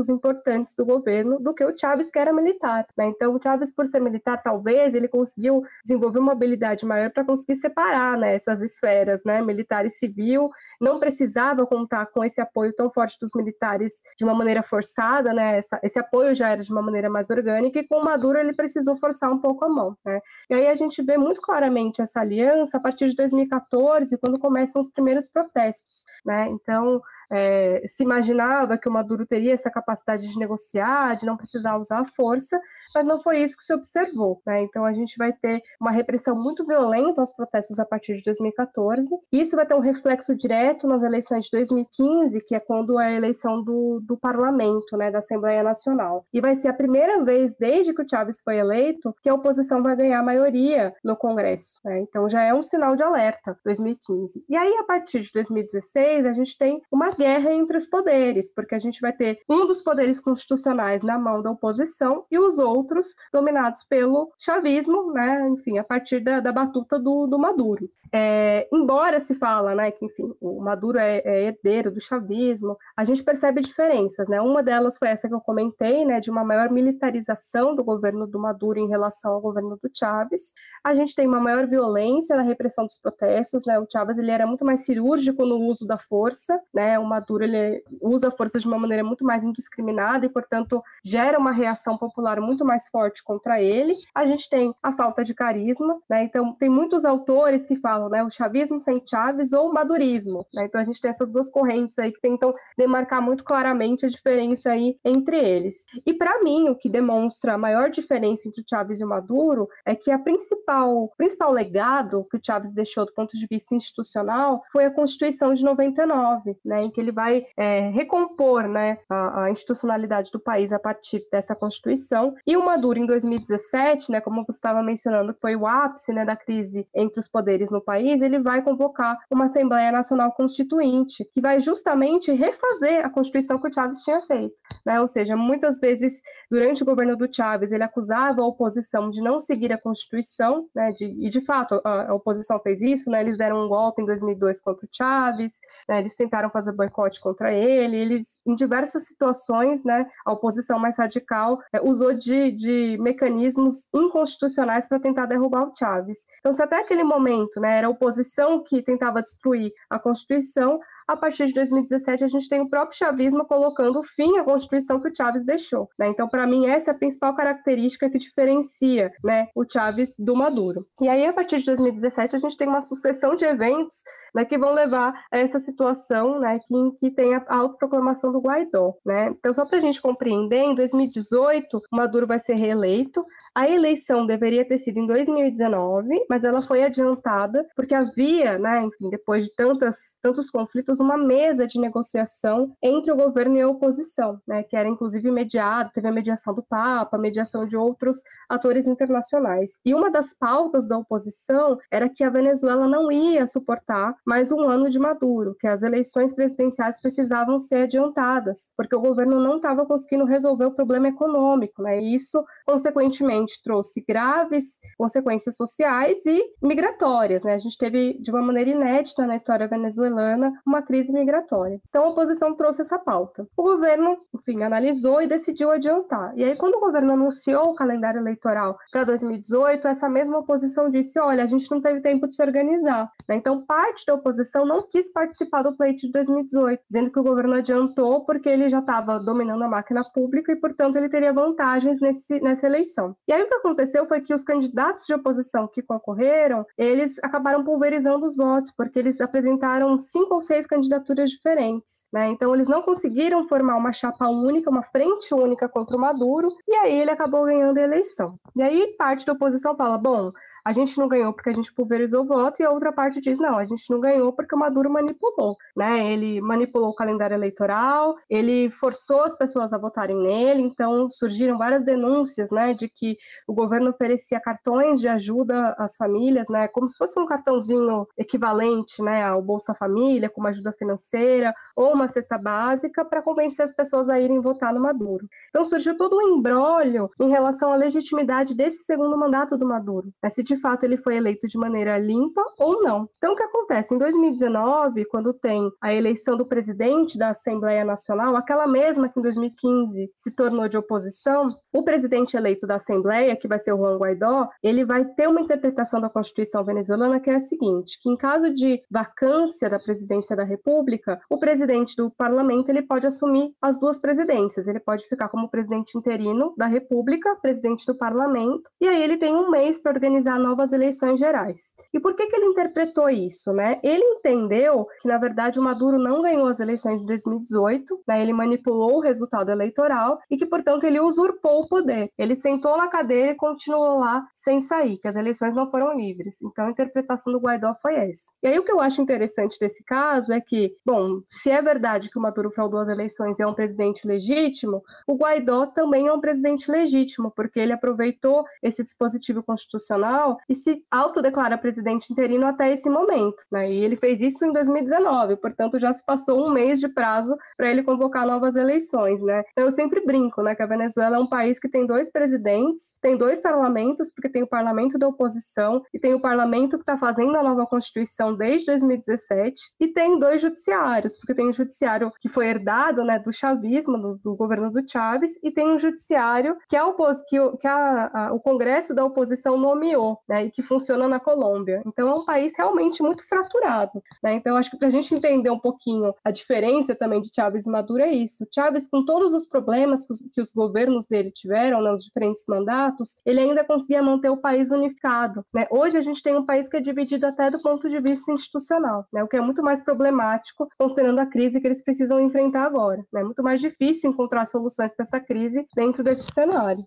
importantes do governo, do que o Chávez, que era militar. Né? Então, o Chávez, por ser militar, talvez ele conseguiu desenvolver uma habilidade maior para conseguir separar né, essas esferas, né, militar e civil. Não precisava contar com esse apoio tão forte dos militares de uma maneira forçada, né? Essa, esse apoio já era de uma maneira mais orgânica, e com o Maduro ele precisou forçar um pouco a mão. Né? E aí a gente vê muito claramente essa aliança a partir de 2014, quando começam os primeiros protestos. Né? Então, é, se imaginava que o Maduro teria essa capacidade de negociar, de não precisar usar a força, mas não foi isso que se observou. Né? Então a gente vai ter uma repressão muito violenta aos protestos a partir de 2014. E isso vai ter um reflexo direto nas eleições de 2015, que é quando é a eleição do, do parlamento, né, da Assembleia Nacional. E vai ser a primeira vez desde que o Chávez foi eleito que a oposição vai ganhar maioria no Congresso. Né? Então já é um sinal de alerta 2015. E aí a partir de 2016 a gente tem uma guerra entre os poderes, porque a gente vai ter um dos poderes constitucionais na mão da oposição e os outros dominados pelo chavismo, né? Enfim, a partir da, da batuta do, do Maduro. É, embora se fala, né, que enfim, o Maduro é, é, herdeiro do chavismo, a gente percebe diferenças, né? Uma delas foi essa que eu comentei, né, de uma maior militarização do governo do Maduro em relação ao governo do Chávez. A gente tem uma maior violência na repressão dos protestos, né? O Chávez ele era muito mais cirúrgico no uso da força, né? Maduro ele usa a força de uma maneira muito mais indiscriminada e, portanto, gera uma reação popular muito mais forte contra ele. A gente tem a falta de carisma, né? Então, tem muitos autores que falam, né, o chavismo sem Chávez ou o madurismo, né? Então, a gente tem essas duas correntes aí que tentam demarcar muito claramente a diferença aí entre eles. E para mim, o que demonstra a maior diferença entre o Chávez e o Maduro é que a principal principal legado que o Chávez deixou do ponto de vista institucional foi a Constituição de 99, né, que ele vai é, recompor né, a, a, institucionalidade do país a partir dessa Constituição. E o Maduro, em 2017, né, como você estava mencionando, foi o ápice né, da crise entre os poderes no país, ele vai convocar uma Assembleia Nacional Constituinte, que vai justamente refazer a Constituição que o Chávez tinha feito. Né? Ou seja, muitas vezes, durante o governo do Chávez, ele acusava a oposição de não seguir a Constituição, né, de, e de fato a, a oposição fez isso, né, eles deram um golpe em 2002 contra o Chávez, né, eles tentaram fazer boicote contra ele, eles, em diversas situações, né, a oposição mais radical é, usou de, de mecanismos inconstitucionais para tentar derrubar o Chávez. Então, se até aquele momento né, era a oposição que tentava destruir a Constituição, a partir de 2017 a gente tem o próprio chavismo colocando fim à Constituição que o Chávez deixou. Né? Então, para mim, essa é a principal característica que diferencia né, o Chávez do Maduro. E aí, a partir de 2017, a gente tem uma sucessão de eventos né, que vão levar a essa situação né, que, que tem a autoproclamação do Guaidó. Né? Então, só para a gente compreender, em 2018, o Maduro vai ser reeleito, a eleição deveria ter sido em 2019, mas ela foi adiantada porque havia, né, enfim, depois de tantas, tantos conflitos, uma mesa de negociação entre o governo e a oposição, né, que era inclusive mediada, teve a mediação do Papa, a mediação de outros atores internacionais. E uma das pautas da oposição era que a Venezuela não ia suportar mais um ano de Maduro, que as eleições presidenciais precisavam ser adiantadas, porque o governo não estava conseguindo resolver o problema econômico, né, e isso, consequentemente, trouxe graves consequências sociais e migratórias. Né? A gente teve, de uma maneira inédita na história venezuelana, uma crise migratória. Então, a oposição trouxe essa pauta. O governo, enfim, analisou e decidiu adiantar. E aí, quando o governo anunciou o calendário eleitoral para 2018, essa mesma oposição disse: olha, a gente não teve tempo de se organizar. Né? Então, parte da oposição não quis participar do pleito de 2018, dizendo que o governo adiantou porque ele já estava dominando a máquina pública e, portanto, ele teria vantagens nesse, nessa eleição. E aí o que aconteceu foi que os candidatos de oposição que concorreram, eles acabaram pulverizando os votos, porque eles apresentaram cinco ou seis candidaturas diferentes, né? Então eles não conseguiram formar uma chapa única, uma frente única contra o Maduro, e aí ele acabou ganhando a eleição. E aí parte da oposição fala, bom, a gente não ganhou porque a gente pulverizou o voto, e a outra parte diz, não, a gente não ganhou porque o Maduro manipulou, né? Ele manipulou o calendário eleitoral, ele forçou as pessoas a votarem nele, então surgiram várias denúncias, né, de que o governo oferecia cartões de ajuda às famílias, né, como se fosse um cartãozinho equivalente, né, ao Bolsa Família, com uma ajuda financeira, ou uma cesta básica, para convencer as pessoas a irem votar no Maduro. Então surgiu todo um embrólio em relação à legitimidade desse segundo mandato do Maduro. Né? Se de de fato ele foi eleito de maneira limpa ou não. Então, o que acontece? Em 2019, quando tem a eleição do presidente da Assembleia Nacional, aquela mesma que em 2015 se tornou de oposição, o presidente eleito da Assembleia, que vai ser o Juan Guaidó, ele vai ter uma interpretação da Constituição venezuelana que é a seguinte, que em caso de vacância da presidência da República, o presidente do parlamento ele pode assumir as duas presidências. Ele pode ficar como presidente interino da República, presidente do parlamento, e aí ele tem um mês para organizar novas eleições gerais. E por que, que ele interpretou isso? Né? Ele entendeu que, na verdade, o Maduro não ganhou as eleições de 2018, né? ele manipulou o resultado eleitoral e que, portanto, ele usurpou o poder. Ele sentou na cadeira e continuou lá sem sair, que as eleições não foram livres. Então, a interpretação do Guaidó foi essa. E aí, o que eu acho interessante desse caso é que, bom, se é verdade que o Maduro fraudou as eleições e é um presidente legítimo, o Guaidó também é um presidente legítimo, porque ele aproveitou esse dispositivo constitucional E se autodeclara presidente interino até esse momento. Né? E ele fez isso em 2019, portanto já se passou um mês de prazo para ele convocar novas eleições. Né? Então eu sempre brinco né, que a Venezuela é um país que tem dois presidentes, tem dois parlamentos, porque tem o parlamento da oposição e tem o parlamento que está fazendo a nova Constituição desde 2017, e tem dois judiciários, porque tem o judiciário que foi herdado né, do chavismo, do, do governo do Chávez, e tem um judiciário que, a opos, que, que a, a, o Congresso da oposição nomeou, né, e que funciona na Colômbia. Então é um país realmente muito fraturado. Né? Então acho que para a gente entender um pouquinho a diferença também de Chávez e Maduro é isso. Chávez, com todos os problemas que os, que os governos dele tiveram, né, os diferentes mandatos, ele ainda conseguia manter o país unificado. Né? Hoje a gente tem um país que é dividido até do ponto de vista institucional, né? o que é muito mais problemático, considerando a crise que eles precisam enfrentar agora. É né? muito mais difícil encontrar soluções para essa crise dentro desse cenário.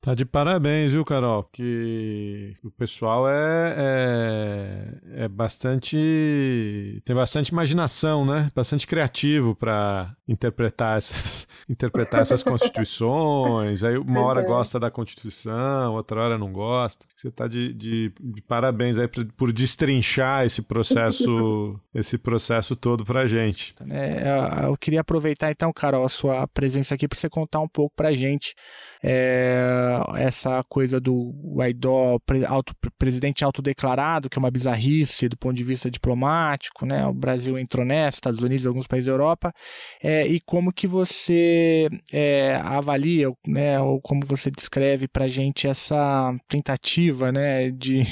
Tá de parabéns, viu, Carol? Que o pessoal é, é, é, bastante. tem bastante imaginação, né? Bastante criativo para interpretar essas, *laughs* interpretar essas *laughs* constituições. Aí uma hora gosta da Constituição, outra hora não gosta. Você tá de, de, de parabéns aí por, por, destrinchar esse processo, *laughs* esse processo todo pra gente. É, eu queria aproveitar então, Carol, a sua presença aqui para você contar um pouco pra gente é, essa coisa do Guaidó, auto, presidente autodeclarado, que é uma bizarrice do ponto de vista diplomático, né? O Brasil entrou nessa, Estados Unidos, alguns países da Europa, é, e como que você é, avalia, né? Ou como você descreve para gente essa tentativa, né? De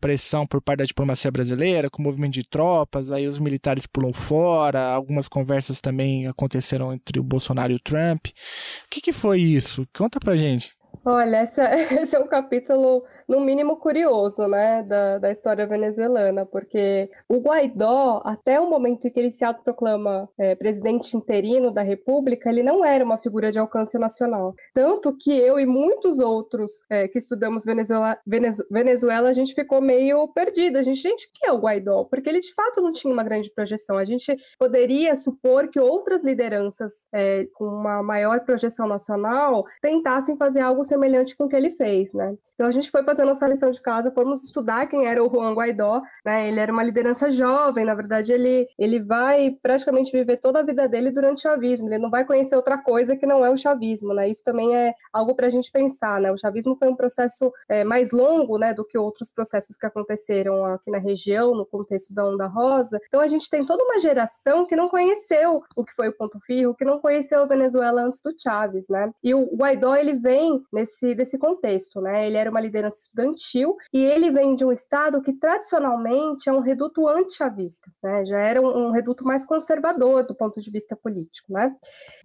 pressão por parte da diplomacia brasileira, com o movimento de tropas, aí os militares pulam fora, algumas conversas também aconteceram entre o Bolsonaro e o Trump. O que, que foi isso? Conta pra gente. Olha, essa, *laughs* esse é um capítulo no mínimo curioso, né, da, da história venezuelana, porque o Guaidó, até o momento em que ele se autoproclama é, presidente interino da República, ele não era uma figura de alcance nacional. Tanto que eu e muitos outros é, que estudamos Venezuela, Venezuela, a gente ficou meio perdido. A gente, gente, que é o Guaidó? Porque ele de fato não tinha uma grande projeção. A gente poderia supor que outras lideranças é, com uma maior projeção nacional tentassem fazer algo semelhante com o que ele fez, né? Então a gente foi a nossa lição de casa, fomos estudar quem era o Juan Guaidó, né? Ele era uma liderança jovem, na verdade ele, ele vai praticamente viver toda a vida dele durante o chavismo, ele não vai conhecer outra coisa que não é o chavismo, né? Isso também é algo para a gente pensar, né? O chavismo foi um processo é, mais longo, né, do que outros processos que aconteceram aqui na região, no contexto da Onda Rosa. Então a gente tem toda uma geração que não conheceu o que foi o Ponto Firro, que não conheceu a Venezuela antes do Chávez, né? E o Guaidó ele vem nesse desse contexto, né? Ele era uma liderança estudantil, e ele vem de um estado que tradicionalmente é um reduto anti-chavista, né? já era um, um, reduto mais conservador do ponto de vista político. Né?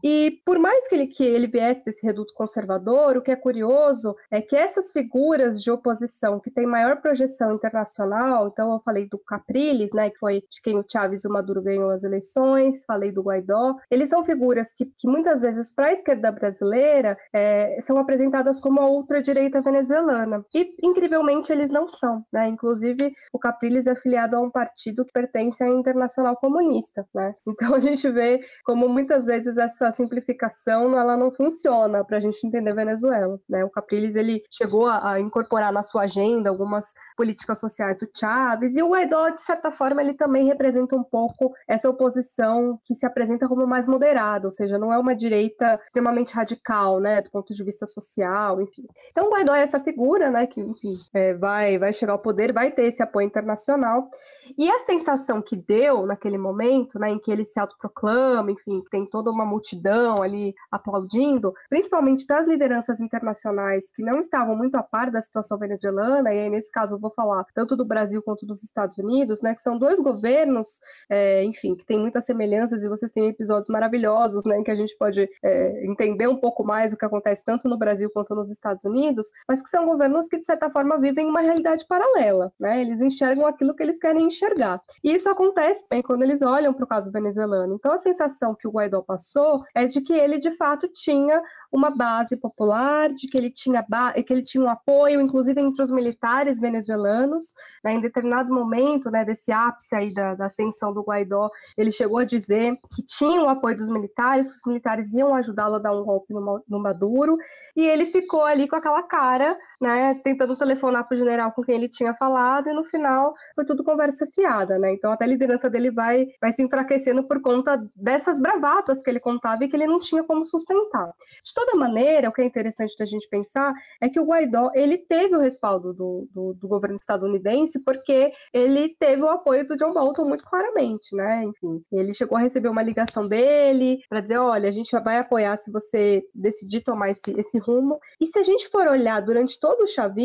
E por mais que ele, que ele viesse desse reduto conservador, o que é curioso é que essas figuras de oposição que têm maior projeção internacional, então eu falei do Capriles, né, que foi de quem o Chávez e o Maduro ganhou as eleições, falei do Guaidó, eles são figuras que, que muitas vezes para a esquerda brasileira é, são apresentadas como a ultradireita venezuelana. E incrivelmente eles não são, né? Inclusive o Capriles é filiado a um partido que pertence à Internacional Comunista, né? *laughs* Então a gente vê como muitas vezes essa simplificação ela não funciona para a gente entender Venezuela, né? O Capriles ele chegou a, a, incorporar na sua agenda algumas políticas sociais do Chávez e o Guaidó de certa forma ele também representa um pouco essa oposição que se apresenta como mais moderada, ou seja, não é uma direita extremamente radical, né? Do ponto de vista social, enfim. Então o Guaidó é essa figura, né? Que enfim, é, vai, vai chegar ao poder, vai ter esse apoio internacional. E a sensação que deu naquele momento, né, em que ele se autoproclama, enfim, tem toda uma multidão ali aplaudindo, principalmente das lideranças internacionais que não estavam muito a par da situação venezuelana, e aí nesse caso eu vou falar tanto do Brasil quanto dos Estados Unidos, né, que são dois governos, é, enfim, que têm muitas semelhanças e vocês têm episódios maravilhosos, né, em que a gente pode é, entender um pouco mais o que acontece tanto no Brasil quanto nos Estados Unidos, mas que são governos que, de certa forma, vivem uma realidade paralela, né? Eles enxergam aquilo que eles querem enxergar. E isso acontece bem quando eles olham para o caso venezuelano. Então, a sensação que o Guaidó passou é de que ele, de fato, tinha uma base popular, de que ele tinha, que ele tinha um apoio, inclusive entre os militares venezuelanos. Né? Em determinado momento, né, desse ápice aí da, da ascensão do Guaidó, ele chegou a dizer que tinha o apoio dos militares, que os militares iam ajudá-lo a dar um golpe no, no Maduro, e ele ficou ali com aquela cara, né, tentando telefonar para o general com quem ele tinha falado, e no final foi tudo conversa fiada, né? Então até a liderança dele vai, vai se enfraquecendo por conta dessas bravatas que ele contava e que ele não tinha como sustentar. De toda maneira, o que é interessante da gente pensar é que o Guaidó ele teve o respaldo do, do, do governo estadunidense porque ele teve o apoio do John Bolton muito claramente, né? Enfim, ele chegou a receber uma ligação dele para dizer, olha, a gente vai apoiar se você decidir tomar esse, esse rumo. E se a gente for olhar durante todo o chavismo,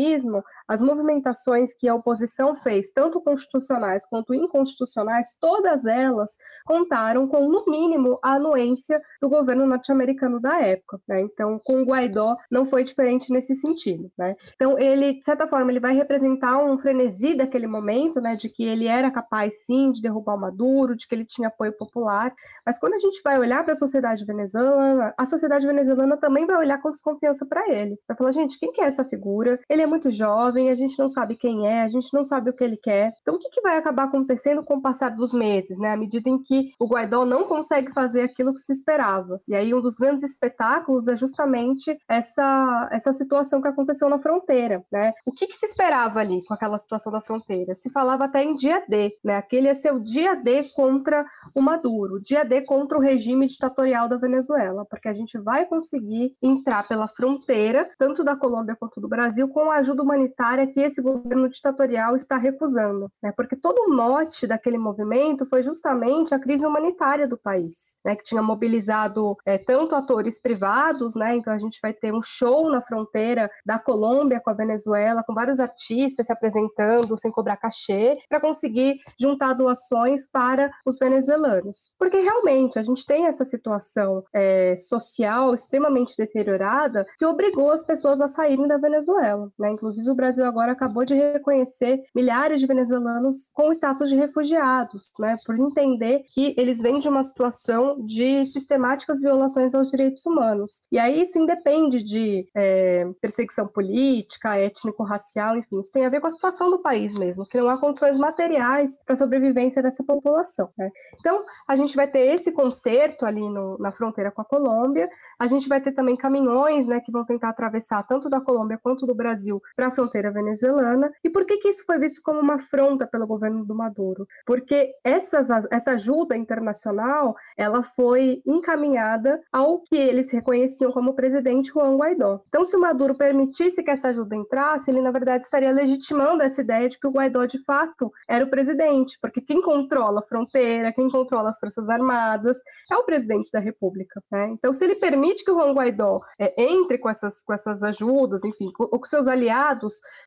as movimentações que a oposição fez, tanto constitucionais quanto inconstitucionais, todas elas contaram com, no mínimo, a anuência do governo norte-americano da época. Né? Então, com Guaidó não foi diferente nesse sentido. Né? Então, ele, de certa forma, ele vai representar um frenesi daquele momento, né, de que ele era capaz, sim, de derrubar o Maduro, de que ele tinha apoio popular. Mas quando a gente vai olhar para a sociedade venezuelana, a sociedade venezuelana também vai olhar com desconfiança para ele. Vai falar, gente, quem que é essa figura? Ele é muito jovem, a gente não sabe quem é, a gente não sabe o que ele quer. Então, o que, que vai acabar acontecendo com o passar dos meses, né? À medida em que o Guaidó não consegue fazer aquilo que se esperava. E aí, um dos grandes espetáculos é justamente essa, essa situação que aconteceu na fronteira, né? O que, que se esperava ali com aquela situação da fronteira? Se falava até em dia D, né? Aquele ia ser o dia D contra o Maduro, dia D contra o regime ditatorial da Venezuela, porque a gente vai conseguir entrar pela fronteira, tanto da Colômbia quanto do Brasil, com a ajuda humanitária que esse governo ditatorial está recusando, né? Porque todo o mote daquele movimento foi justamente a crise humanitária do país, né? Que tinha mobilizado é, tanto atores privados, né? Então a gente vai ter um show na fronteira da Colômbia com a Venezuela, com vários artistas se apresentando sem cobrar cachê, para conseguir juntar doações para os venezuelanos. Porque realmente a gente tem essa situação é, social extremamente deteriorada que obrigou as pessoas a saírem da Venezuela, né? Inclusive o Brasil agora acabou de reconhecer milhares de venezuelanos com status de refugiados, né, por entender que eles vêm de uma situação de sistemáticas violações aos direitos humanos. E aí isso independe de é, perseguição política, étnico-racial, enfim, isso tem a ver com a situação do país mesmo, que não há condições materiais para a sobrevivência dessa população. Né? Então, a gente vai ter esse concerto ali no, na fronteira com a Colômbia, a gente vai ter também caminhões né, que vão tentar atravessar tanto da Colômbia quanto do Brasil para a fronteira venezuelana. E por que, que isso foi visto como uma afronta pelo governo do Maduro? Porque essas, essa ajuda internacional ela foi encaminhada ao que eles reconheciam como presidente Juan Guaidó. Então, se o Maduro permitisse que essa ajuda entrasse, ele na verdade estaria legitimando essa ideia de que o Guaidó de fato era o presidente, porque quem controla a fronteira, quem controla as forças armadas é o presidente da República. Né? Então, se ele permite que o Juan Guaidó é, entre com essas, com essas ajudas, enfim, ou com seus aliados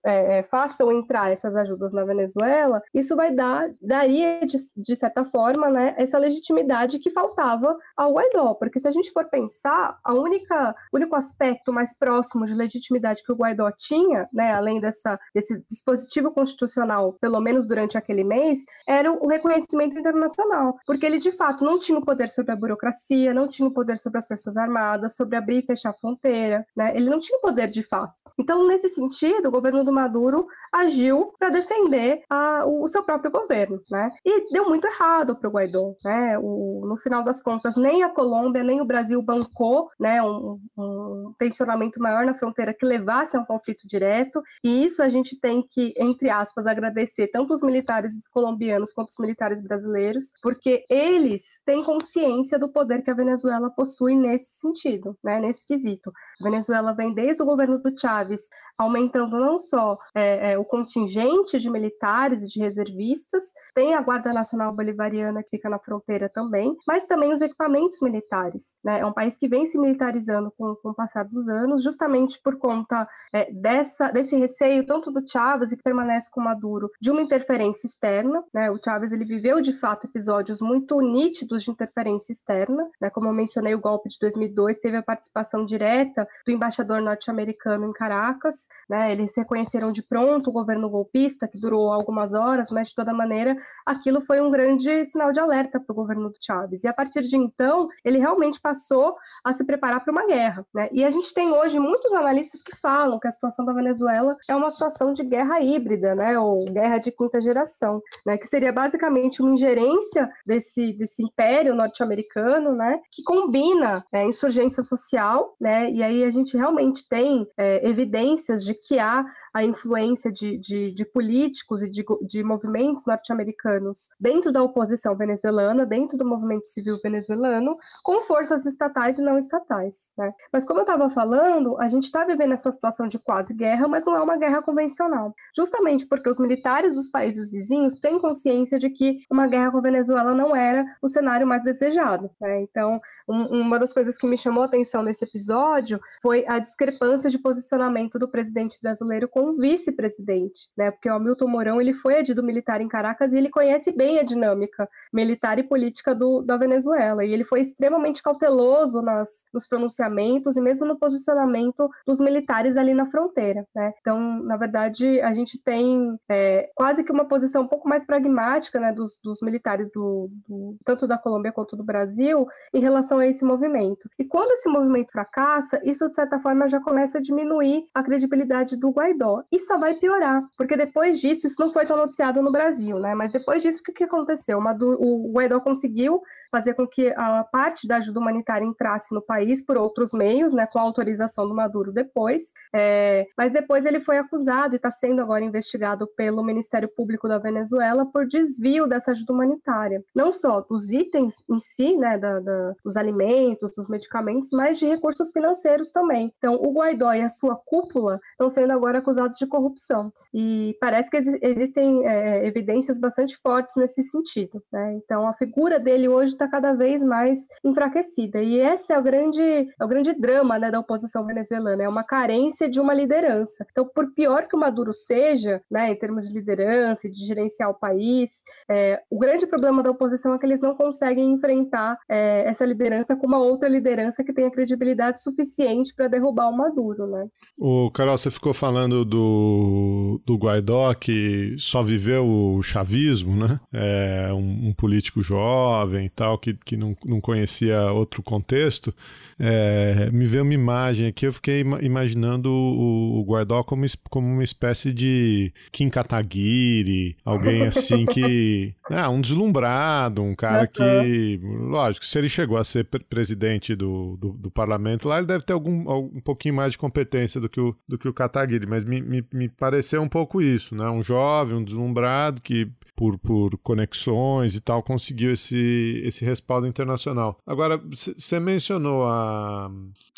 é, é, façam entrar essas ajudas na Venezuela, isso vai dar, daria, de, de certa forma, né, essa legitimidade que faltava ao Guaidó, porque se a gente for pensar, a única, o único aspecto mais próximo de legitimidade que o Guaidó tinha, né, além dessa, desse dispositivo constitucional, pelo menos durante aquele mês, era o reconhecimento internacional, porque ele de fato não tinha o poder sobre a burocracia, não tinha o poder sobre as forças armadas, sobre abrir e fechar a fronteira, né, ele não tinha o poder de fato. Então, nesse sentido, o governo do Maduro agiu para defender a, o, seu próprio governo, né? E deu muito errado para o Guaidó, né? O, no final das contas, nem a Colômbia nem o Brasil bancou, né, um, um tensionamento maior na fronteira que levasse a um conflito direto. E isso a gente tem que, entre aspas, agradecer tanto os militares colombianos quanto os militares brasileiros, porque eles têm consciência do poder que a Venezuela possui nesse sentido, né? Nesse quesito. A Venezuela vem desde o governo do Chávez Chaves, aumentando não só é, é, o contingente de militares e de reservistas, tem a Guarda Nacional Bolivariana que fica na fronteira também, mas também os equipamentos militares. Né? É um país que vem se militarizando com, com o passar dos anos, justamente por conta é, dessa, desse receio, tanto do Chávez, e que permanece com Maduro, de uma interferência externa. Né? O Chávez ele viveu, de fato, episódios muito nítidos de interferência externa. Né? Como eu mencionei, o golpe de 2002 teve a participação direta do embaixador norte-americano em Caracas, Caracas, né? Eles reconheceram de pronto o governo golpista, que durou algumas horas, mas de toda maneira aquilo foi um grande sinal de alerta para o governo do Chávez. E a partir de então, ele realmente passou a se preparar para uma guerra, né? E a gente tem hoje muitos analistas que falam que a situação da Venezuela é uma situação de guerra híbrida, né? Ou guerra de quinta geração, né? Que seria basicamente uma ingerência desse, desse império norte-americano, né? Que combina é, insurgência social, né? E aí a gente realmente tem é, evidências de que há a influência de, de, de políticos e de, de movimentos norte-americanos dentro da oposição venezuelana, dentro do movimento civil venezuelano, com forças estatais e não estatais. Né? Mas como eu estava falando, a gente está vivendo essa situação de quase guerra, mas não é uma guerra convencional. Justamente porque os militares dos países vizinhos têm consciência de que uma guerra com a Venezuela não era o cenário mais desejado. Né? Então, um, uma das coisas que me chamou a atenção nesse episódio foi a discrepância de posicionamento do presidente brasileiro com o vice-presidente, né? Porque o Hamilton Mourão ele foi adido militar em Caracas e ele conhece bem a dinâmica militar e política do, da Venezuela. E ele foi extremamente cauteloso nas, nos pronunciamentos e mesmo no posicionamento dos militares ali na fronteira, né? Então, na verdade, a gente tem é, quase que uma posição um pouco mais pragmática, né, dos, dos militares do, do tanto da Colômbia quanto do Brasil em relação a esse movimento. E quando esse movimento fracassa, isso de certa forma já começa a diminuir a credibilidade do Guaidó. E só vai piorar, porque depois disso, isso não foi tão noticiado no Brasil, né? Mas depois disso, o que, que aconteceu? O Guaidó conseguiu fazer com que a parte da ajuda humanitária entrasse no país por outros meios, né, com a autorização do Maduro depois, é, mas depois ele foi acusado e está sendo agora investigado pelo Ministério Público da Venezuela por desvio dessa ajuda humanitária, não só dos itens em si, né, da, da, dos alimentos, dos medicamentos, mas de recursos financeiros também. Então, o Guaidó e a sua cúpula estão sendo agora acusados de corrupção e parece que ex existem é, evidências bastante fortes nesse sentido. Né? Então, a figura dele hoje está está cada vez mais enfraquecida. E esse é o grande, é o grande drama né, da oposição venezuelana, é uma carência de uma liderança. Então, por pior que o Maduro seja, né, em termos de liderança e de gerenciar o país, é, o grande problema da oposição é que eles não conseguem enfrentar é, essa liderança com uma outra liderança que tenha credibilidade suficiente para derrubar o Maduro. Né? O Carol, você ficou falando do, do Guaidó, que só viveu o chavismo, né? É um, um político jovem e tal que, que não, não conhecia outro contexto, é, me veio uma imagem aqui, eu fiquei imaginando o, o Guardó como, como uma espécie de Kim Kataguiri, alguém assim que. É, *laughs* um deslumbrado, um cara que. Lógico, se ele chegou a ser presidente do, do, do, parlamento lá, ele deve ter algum, um pouquinho mais de competência do que o, do que o Kataguiri, mas me, me, me pareceu um pouco isso, né? Um jovem, um deslumbrado que por, por conexões e tal, conseguiu esse, esse respaldo internacional. Agora, você mencionou a,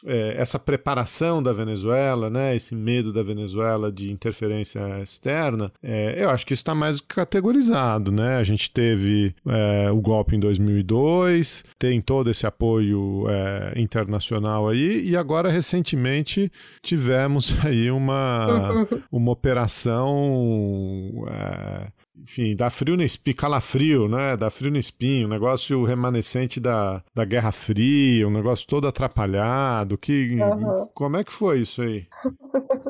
é, essa preparação da Venezuela, né, esse medo da Venezuela de interferência externa, é, eu acho que isso está mais categorizado. Né? A gente teve é, o golpe em 2002, tem todo esse apoio é, internacional aí, e agora, recentemente, tivemos *laughs* aí uma, *laughs* uma operação é, enfim, dá frio no espinho, calafrio, né? Dá frio no espinho, um negócio remanescente da, da Guerra Fria, um negócio todo atrapalhado. Que, uhum. Como é que foi isso aí? *laughs*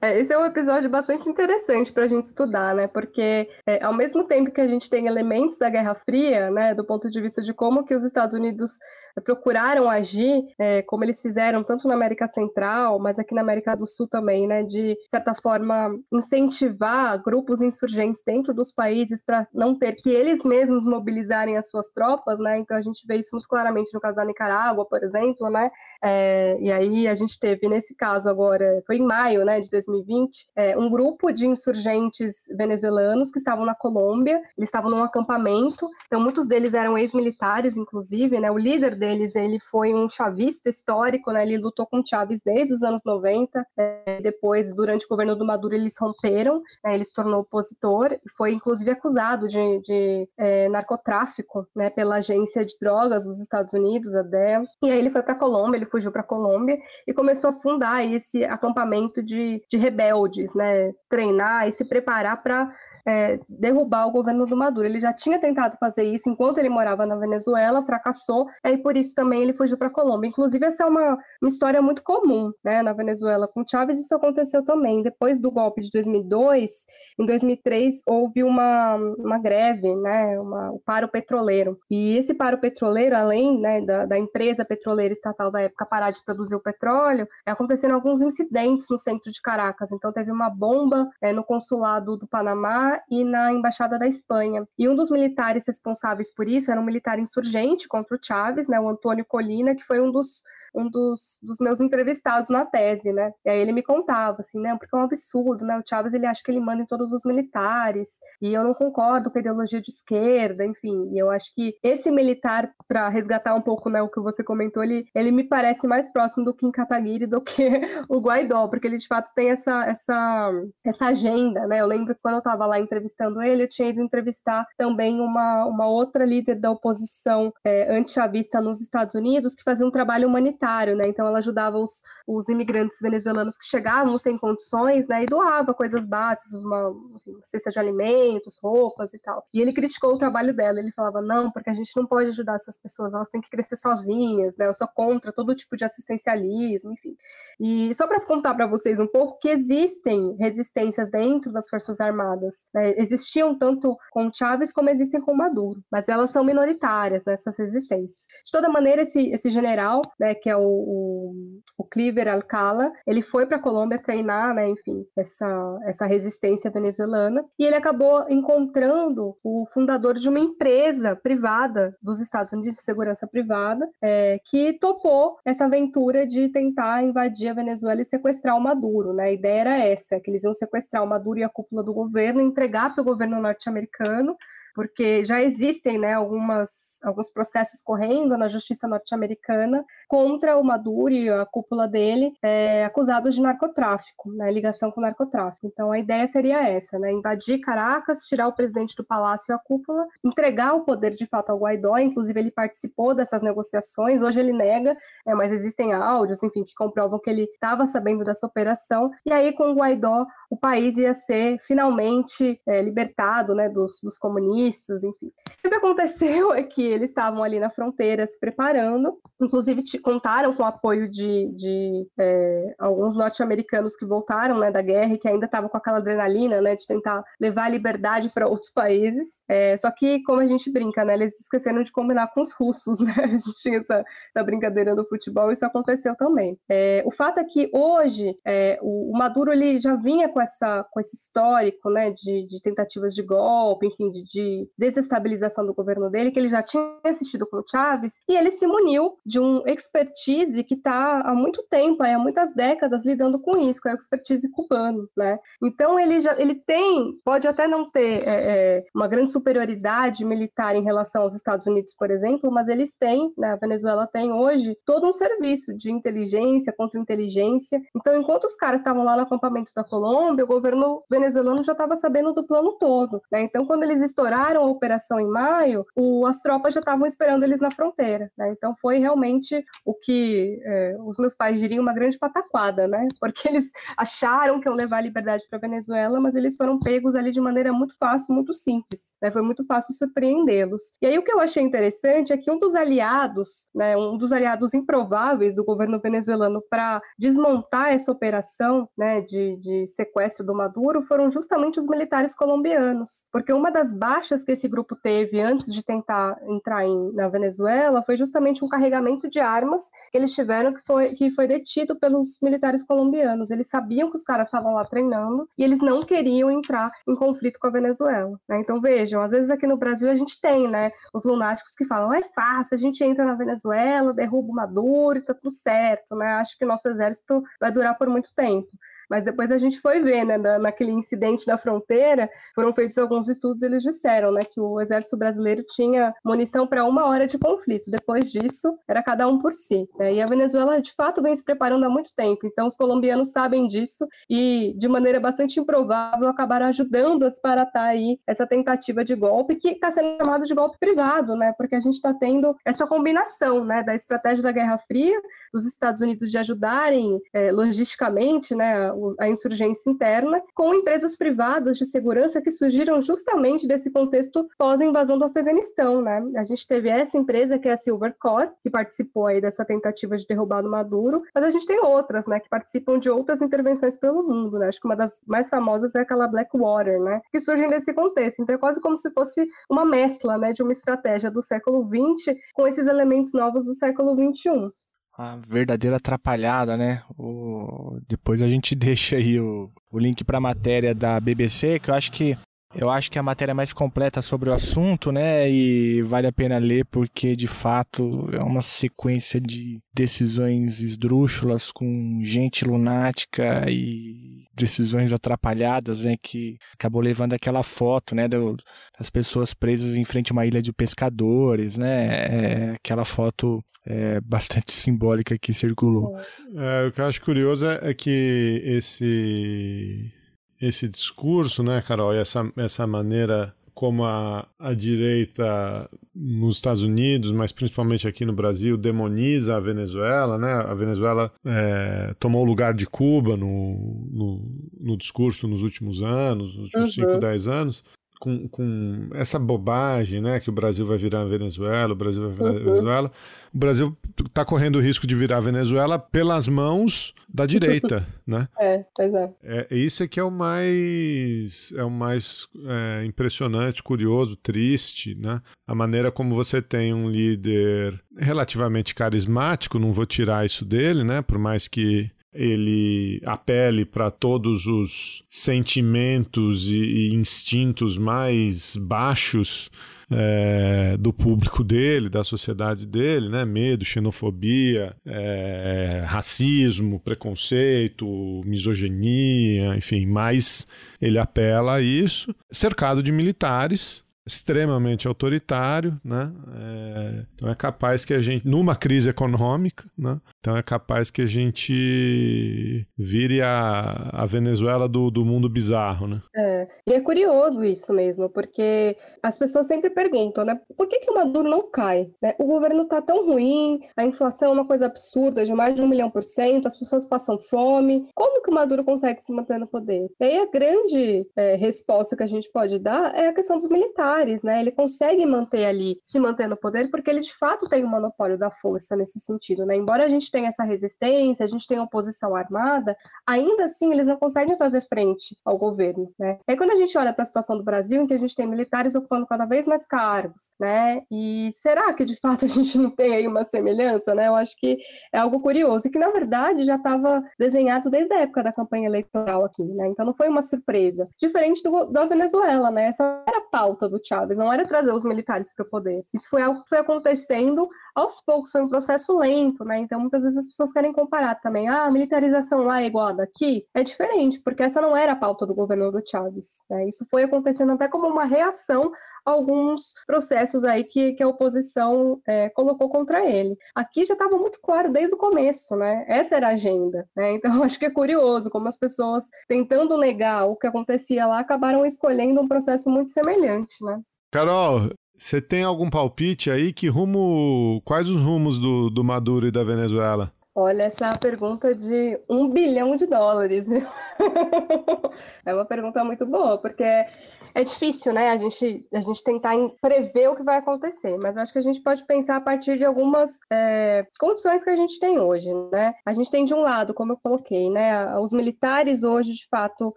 É, esse é um episódio bastante interessante para a gente estudar, né? Porque é, ao mesmo tempo que a gente tem elementos da Guerra Fria, né, do ponto de vista de como que os Estados Unidos procuraram agir, é, como eles fizeram tanto na América Central, mas aqui na América do Sul também, né, de certa forma incentivar grupos insurgentes dentro dos países para não ter que eles mesmos mobilizarem as suas tropas, né? Então a gente vê isso muito claramente no caso da Nicarágua, por exemplo, né? É, e aí a gente teve nesse caso agora, foi em maio, né, de 2020, é, um grupo de insurgentes venezuelanos que estavam na Colômbia, eles estavam num acampamento, então muitos deles eram ex-militares, inclusive, né? O líder deles, ele foi um chavista histórico, né? Ele lutou com Chaves desde os anos 90. É, depois, durante o governo do Maduro, eles romperam, né? ele se tornou opositor e foi inclusive acusado de, de é, narcotráfico, né? Pela agência de drogas dos Estados Unidos, a DEA. E aí ele foi para Colômbia, ele fugiu para Colômbia e começou a fundar esse acampamento de, de rebeldes, né? Treinar e se preparar para é, derrubar o governo do Maduro. Ele já tinha tentado fazer isso enquanto ele morava na Venezuela, fracassou, e por isso também ele fugiu para a Colômbia. Inclusive, essa é uma, uma história muito comum né, na Venezuela. Com Chávez, isso aconteceu também. Depois do golpe de 2002, em 2003, houve uma, uma greve, né, uma, o paro petroleiro. E esse paro petroleiro, além né, da, da empresa petroleira estatal da época parar de produzir o petróleo, aconteceram alguns incidentes no centro de Caracas. Então, teve uma bomba é, no consulado do Panamá E na embaixada da Espanha. E um dos militares responsáveis por isso era um militar insurgente contra o Chávez, né, o Antônio Colina, que foi um dos um dos, dos meus entrevistados na tese, né? E aí ele me contava, assim, né? Porque é um absurdo, né? O Chávez, ele acha que ele manda em todos os militares, e eu não concordo com a ideologia de esquerda, enfim. E eu acho que esse militar, para resgatar um pouco, né, o que você comentou, ele, ele me parece mais próximo do Kim Kataguiri do que *laughs* o Guaidó, porque ele, de fato, tem essa, essa, essa agenda, né? Eu lembro que quando eu estava lá entrevistando ele, eu tinha ido entrevistar também uma, uma outra líder da oposição é, anti-chavista nos Estados Unidos, que fazia um trabalho humanitário né? Então ela ajudava os, os imigrantes venezuelanos que chegavam sem condições, né? E doava coisas básicas, uma, uma cesta de alimentos, roupas e tal. E ele criticou o trabalho dela. Ele falava não, porque a gente não pode ajudar essas pessoas, elas têm que crescer sozinhas, né? Eu sou contra todo tipo de assistencialismo, enfim. E só para contar para vocês um pouco que existem resistências dentro das forças armadas, né? existiam tanto com Chávez como existem com Maduro, mas elas são minoritárias nessas resistências. De toda maneira, esse, esse general, né, que é o, o, o Cliver Alcala, ele foi para a Colômbia treinar, né, enfim, essa, essa resistência venezuelana, e ele acabou encontrando o fundador de uma empresa privada dos Estados Unidos de segurança privada, é, que topou essa aventura de tentar invadir a Venezuela e sequestrar o Maduro, né? A ideia era essa, que eles iam sequestrar o Maduro e a cúpula do governo, entregar para o governo norte-americano porque já existem né, algumas, alguns processos correndo na justiça norte-americana contra o Maduro e a cúpula dele, é, acusados de narcotráfico, né, ligação com narcotráfico. Então a ideia seria essa, né, invadir Caracas, tirar o presidente do palácio e a cúpula, entregar o poder de fato ao Guaidó, inclusive ele participou dessas negociações, hoje ele nega, é, mas existem áudios, enfim, que comprovam que ele estava sabendo dessa operação, e aí com o Guaidó o país ia ser finalmente é, libertado né, dos, dos comunistas, enfim. O que aconteceu *laughs* é que eles estavam ali na fronteira se preparando, inclusive contaram com o apoio de, de é, alguns norte-americanos que voltaram né, da guerra e que ainda estavam com aquela adrenalina né, de tentar levar a liberdade para *laughs* outros países. É, só que, como a gente brinca, né, eles esqueceram de combinar com os russos, *laughs* né? A gente tinha essa, essa brincadeira no futebol, isso aconteceu também. É, o fato é que hoje é, o, o Maduro ele já vinha com, essa, com esse histórico né, de, de tentativas de golpe, enfim, de, de, desestabilização do governo dele, que ele já tinha assistido com o Chaves, e ele se muniu de um expertise que está há muito tempo, há muitas décadas, lidando com isso, com a expertise cubano. Né? Então ele já ele tem, pode até não ter é, é, uma grande superioridade militar em relação aos Estados Unidos, por exemplo, mas eles têm, né, a Venezuela tem hoje todo um serviço de inteligência, contra-inteligência. Então, enquanto os caras estavam lá no acampamento da Colômbia, o governo venezuelano já estava sabendo do plano todo. Né? Então, quando eles estouraram a operação em maio, o, as tropas já estavam esperando eles na fronteira. Né? Então, foi realmente o que é, os meus pais diriam uma grande pataquada, né? *laughs* porque eles acharam que iam levar a liberdade para Venezuela, mas eles foram pegos ali de maneira muito fácil, muito simples. Né? Foi muito fácil surpreendê-los. E aí, o que eu achei interessante é que um dos aliados, né, um dos aliados improváveis do governo venezuelano para desmontar essa operação né, de, de sequestro do Maduro foram justamente os militares colombianos, porque uma das baixas que esse grupo teve antes de tentar entrar em, na Venezuela foi justamente um carregamento de armas que eles tiveram que foi, que foi detido pelos militares colombianos. Eles sabiam que os caras estavam lá treinando e eles não queriam entrar em conflito com a Venezuela. Né? Então vejam, às vezes aqui no Brasil a gente tem, né, os lunáticos que falam é fácil, a gente entra na Venezuela, derruba o Maduro e tá tudo certo, né? Acho que o nosso exército vai durar por muito tempo. Mas depois a gente foi ver, né, na, naquele incidente na fronteira, foram feitos alguns estudos, eles disseram, né, que o exército brasileiro tinha munição para uma hora de conflito. Depois disso, era cada um por si. Né? E a Venezuela, de fato, vem se preparando há muito tempo. Então, os colombianos sabem disso e, de maneira bastante improvável, acabaram ajudando a disparatar aí essa tentativa de golpe, que está sendo chamado de golpe privado, né? Porque a gente está tendo essa combinação, né, da estratégia da Guerra Fria, dos Estados Unidos de ajudarem é, logisticamente, né, a insurgência interna, com empresas privadas de segurança que surgiram justamente desse contexto pós-invasão do Afeganistão, né? A gente teve essa empresa que é a Silvercore, que participou aí dessa tentativa de derrubar o Maduro, mas a gente tem outras, né, que participam de outras intervenções pelo mundo, né? Acho que uma das mais famosas é aquela Blackwater, né, que surgem desse contexto. Então é quase como se fosse uma mescla, né, de uma estratégia do século XX com esses elementos novos do século XXI uma verdadeira atrapalhada, né? O... Depois a gente *laughs* deixa aí o, o link para a matéria da BBC, que eu acho que Eu acho que a matéria é mais completa sobre o assunto, né? E vale a pena ler porque, de fato, é uma sequência de decisões esdrúxulas com gente lunática e decisões atrapalhadas, né? Que acabou levando aquela foto, né? Das pessoas presas em frente a uma ilha de pescadores, né? É, aquela foto é, bastante *laughs* simbólica que circulou. É, o que eu acho curioso é, é que esse esse discurso, né, Carol, e essa, essa maneira como a, a direita nos Estados Unidos, mas principalmente aqui no Brasil, demoniza a Venezuela, né? A Venezuela é, tomou o lugar de Cuba no, no, no, discurso nos últimos anos, nos últimos 5, uhum. 10 anos. Com, com, essa bobagem, né, que o Brasil vai virar a Venezuela, o Brasil vai virar a uhum. Venezuela, o Brasil está correndo o risco de virar a Venezuela pelas mãos da *laughs* direita, né? É, pois é. é. Isso é que é o mais, é o mais é, impressionante, curioso, triste, né? A maneira como você tem um líder relativamente carismático, não vou tirar isso dele, né? Por mais que ele apele para todos os sentimentos e, instintos mais baixos é, do público dele, da sociedade dele, né? Medo, xenofobia, é, racismo, preconceito, misoginia, enfim, mas ele apela a isso, cercado de militares extremamente autoritário, né? É, então é capaz que a gente, numa crise econômica, né? Então é capaz que a gente vire a, a Venezuela do, do mundo bizarro, né? É, e é curioso isso mesmo, porque as pessoas sempre perguntam, né? Por que, que o Maduro não cai? Né? O governo tá tão ruim, a inflação é uma coisa absurda, de mais de um milhão por cento, as pessoas passam fome. Como que o Maduro consegue se manter no poder? E aí a grande é, resposta que a gente pode dar é a questão dos militares militares, né? Ele consegue manter ali, se manter no poder, porque ele de fato tem o um monopólio da força nesse sentido, né? Embora a gente tenha essa resistência, a gente tenha oposição armada, ainda assim eles não conseguem fazer frente ao governo, né? Aí, quando a gente olha para a situação do Brasil, em que a gente tem militares ocupando cada vez mais cargos, né? E será que de fato a gente não tem aí uma semelhança, né? Eu acho que é algo curioso e que na verdade já estava desenhado desde a época da campanha eleitoral aqui, né? Então não foi uma surpresa, diferente do, da Venezuela, né? Essa era a pauta do Chávez, não era trazer os militares para o poder. Isso foi algo que foi acontecendo aos poucos, foi um processo lento, né? Então muitas vezes as pessoas querem comparar também. Ah, a militarização lá é igual a daqui? É diferente, porque essa não era a pauta do governo do Chávez. Né? Isso foi acontecendo até como uma reação a alguns processos aí que, que a oposição é, colocou contra ele. Aqui já estava muito claro desde o começo, né? Essa era a agenda, né? Então *laughs* acho que é curioso como as pessoas tentando negar o que acontecia lá acabaram escolhendo um processo muito semelhante, né? Carol, você tem algum palpite aí? Que rumo. Quais os rumos do, do Maduro e da Venezuela? Olha, essa é uma pergunta de um bilhão de dólares. *laughs* é uma pergunta muito boa, porque é difícil, né, a gente, a gente tentar prever o que vai acontecer, mas acho que a gente pode pensar a partir de algumas é, condições que a gente tem hoje, né? A gente tem de um lado, como eu coloquei, né, os militares hoje, de fato,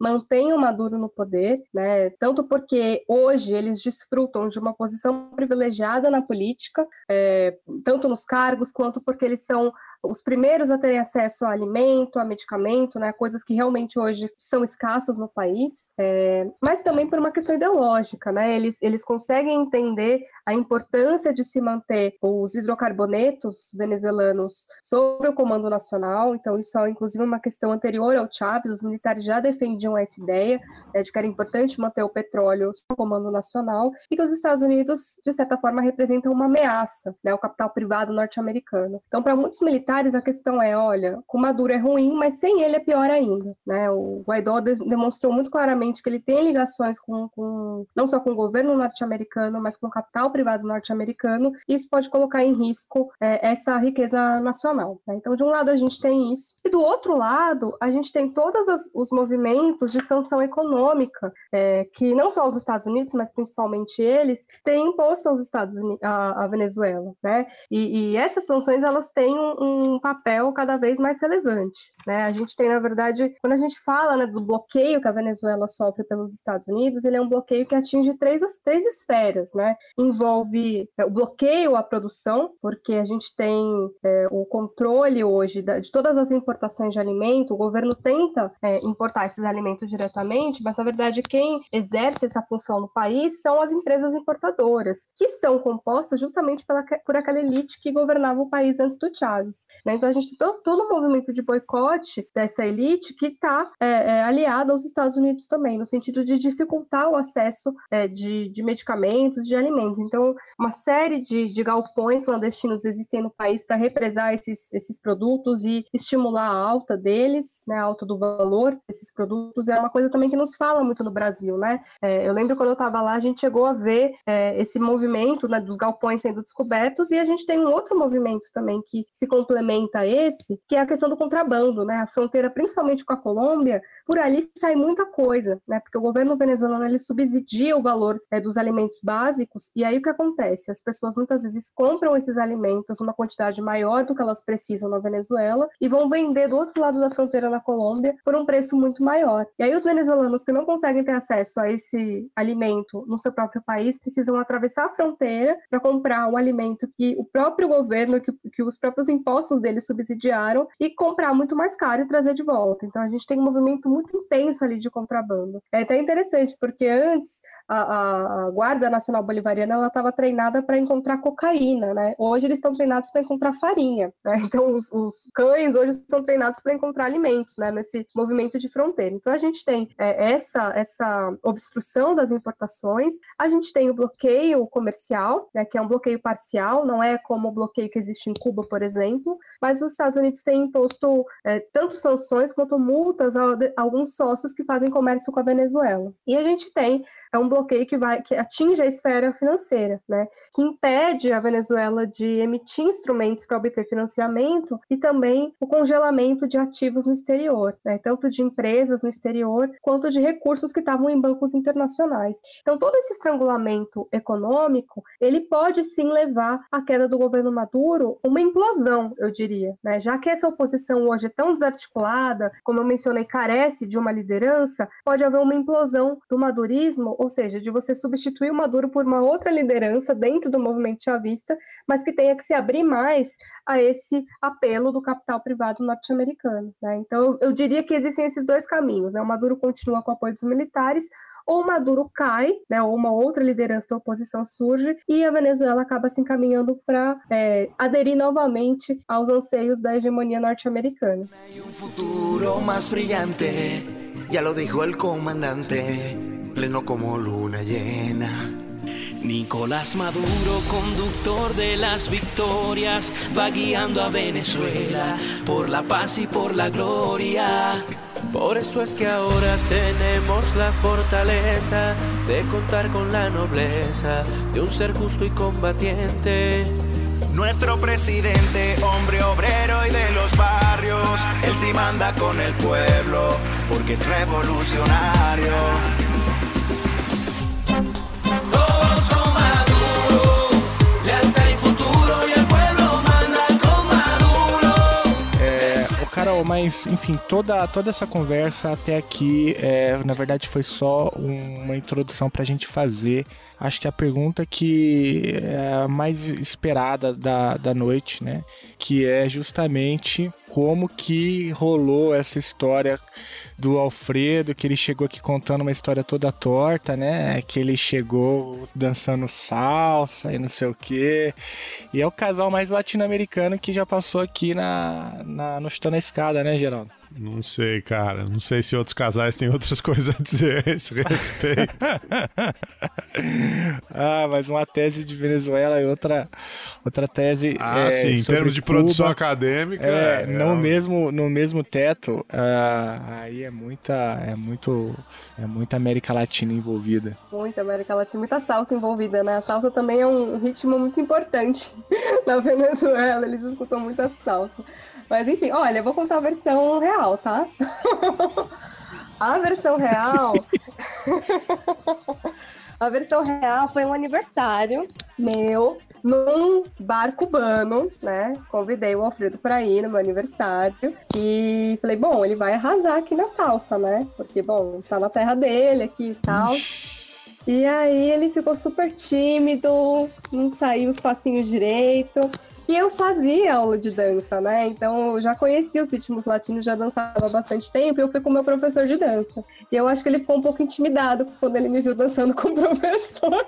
mantêm o Maduro no poder, né, tanto porque hoje eles desfrutam de uma posição privilegiada na política, é, tanto nos cargos quanto porque eles são os primeiros a terem acesso a alimento, a medicamento, né, coisas que realmente hoje são escassas no país, é, mas também por uma questão ideológica, né, eles, eles conseguem entender a importância de se manter os hidrocarbonetos venezuelanos sob o comando nacional, então isso é inclusive uma questão anterior ao Chávez, os militares já defendiam essa ideia né, de que era importante manter o petróleo sob o comando nacional e que os Estados Unidos, de certa forma, representam uma ameaça, né, ao capital privado norte-americano. Então, para muitos militares, militares, a questão é, olha, com Maduro é ruim, mas sem ele é pior ainda, né? O Guaidó de demonstrou muito claramente que ele tem ligações com, com não só com o governo norte-americano, mas com o capital privado norte-americano, e isso pode colocar em risco é, essa riqueza nacional. Né? Então, de um lado a gente tem isso, e do outro lado a gente tem todos os movimentos de sanção econômica é, que não só os Estados Unidos, mas principalmente eles têm imposto aos Estados Unidos, a, a Venezuela, né? E, e, essas sanções elas têm um, um um papel cada vez mais relevante. Né? A gente tem, na verdade, quando a gente fala né, do bloqueio que a Venezuela sofre pelos Estados Unidos, ele é um bloqueio que atinge três, três esferas. Né? Envolve é, o bloqueio à produção, porque a gente tem é, o controle hoje da, de todas as importações de alimento, o governo tenta é, importar esses alimentos diretamente, mas na verdade quem exerce essa função no país são as empresas importadoras, que são compostas justamente pela, por aquela elite que governava o país antes do Chaves. Né? Então a gente tem todo, todo um movimento de boicote dessa elite que está é, é, aos Estados Unidos também, no sentido de dificultar o acesso é, de, de, medicamentos, de alimentos. Então, uma série de, de galpões clandestinos existem no país para represar esses, esses produtos e estimular a alta deles, né, a alta do valor desses produtos. É uma coisa também que nos fala muito no Brasil, né? É, eu lembro quando eu estava lá, a gente chegou a ver é, esse movimento né, dos galpões sendo descobertos e a gente tem um outro movimento também que se complementa esse, que é a questão do contrabando, né? A fronteira, principalmente com a Colômbia, por ali sai muita coisa, né? Porque o governo venezuelano ele subsidia o valor é, dos alimentos básicos e aí o que acontece? As pessoas muitas vezes compram esses alimentos uma quantidade maior do que elas precisam na Venezuela e vão vender do outro lado da fronteira na Colômbia por um preço muito maior. E aí os venezuelanos que não conseguem ter acesso a esse alimento no seu próprio país precisam atravessar a fronteira para comprar um alimento que o próprio governo, que, que os próprios impostos deles subsidiaram e comprar muito mais caro e trazer de volta. Então a gente tem um movimento muito intenso ali de contrabando. É até interessante, porque antes a, a Guarda Nacional Bolivariana ela estava treinada para encontrar cocaína, né? Hoje eles estão treinados para encontrar farinha, né? *laughs* Então os, os, cães hoje são treinados para encontrar alimentos, né? Nesse movimento de fronteira. Então a gente tem é, essa essa obstrução das importações, a gente tem o bloqueio comercial, né? Que é um bloqueio parcial, não é como o bloqueio que existe em Cuba, por exemplo, mas os Estados Unidos têm imposto é, tanto sanções quanto multas a, a alguns sócios que fazem comércio com a Venezuela. E a gente tem é um bloqueio que vai que atinge a esfera financeira, né? Que impede a Venezuela de emitir instrumentos para obter financiamento e também o congelamento de ativos no exterior, né? Tanto de empresas no exterior quanto de recursos que estavam em bancos internacionais. Então todo esse estrangulamento econômico ele pode sim levar à queda do governo Maduro, uma implosão, diria, né? Já que essa oposição hoje é tão desarticulada, como eu mencionei, carece de uma liderança, pode haver uma implosão do madurismo, ou seja, de você substituir o Maduro por uma outra liderança dentro do movimento chavista, mas que tenha que se abrir mais a esse apelo do capital privado norte-americano. Né? Então, eu diria que existem esses dois caminhos. Né? O Maduro continua com o apoio dos militares, ou Maduro cai, né, ou uma outra liderança da oposição surge, e a Venezuela acaba se encaminhando para é, aderir novamente aos anseios da hegemonia norte-americana. Lo dijo el comandante, pleno como luna llena. Nicolás Maduro, conductor de las victorias, va guiando a Venezuela por la paz y por la gloria. Por eso es que ahora tenemos la fortaleza de contar con la nobleza de un ser justo y combatiente. Nuestro presidente, hombre obrero y de los barrios, él sí manda con el pueblo porque es revolucionario. Carol, mas enfim, toda, toda essa conversa até aqui, é, na verdade, foi só uma introdução para a gente fazer. Acho que a pergunta que é mais esperada da, da noite, né? Que é justamente como que rolou essa história do Alfredo, que ele chegou aqui contando uma história toda torta, né? Que ele chegou dançando salsa e não sei o quê. E é o casal mais latino-americano que já passou aqui na, na, no Chutando a Escada, né, Geraldo? Não sei, cara. Não sei se outros casais têm outras *laughs* coisas a dizer a esse respeito. *laughs* ah, mas uma tese de Venezuela e outra, outra tese. Ah, é, sim, em termos de Cuba. produção acadêmica. É, é, no, mesmo, no mesmo teto, ah, aí é muita, é muito, é muita América Latina envolvida. Muita América Latina, muita salsa envolvida, né? A salsa também é um ritmo muito importante *laughs* na Venezuela, eles escutam muita salsa. Mas enfim, olha, eu vou contar a versão real, tá? a versão real. *laughs* A versão real foi um aniversário meu num bar cubano, né? Convidei o Alfredo para ir no meu aniversário e falei, bom, ele vai arrasar aqui na salsa, né? Porque, bom, tá na terra dele aqui e tal. E aí ele ficou super tímido, não saiu os passinhos direito. E eu fazia aula de dança, né? Então eu já conhecia os ritmos latinos, já dançava há bastante tempo, e eu fui com o meu professor de dança. E eu acho que ele ficou um pouco intimidado quando ele me viu dançando com o *laughs* professor.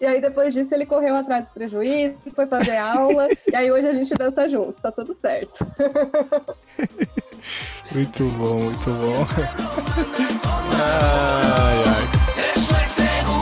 E aí depois disso ele correu atrás do prejuízo, foi fazer aula, e aí hoje a gente dança juntos, tá tudo certo. *laughs* muito bom, muito bom. *laughs* ai, ai.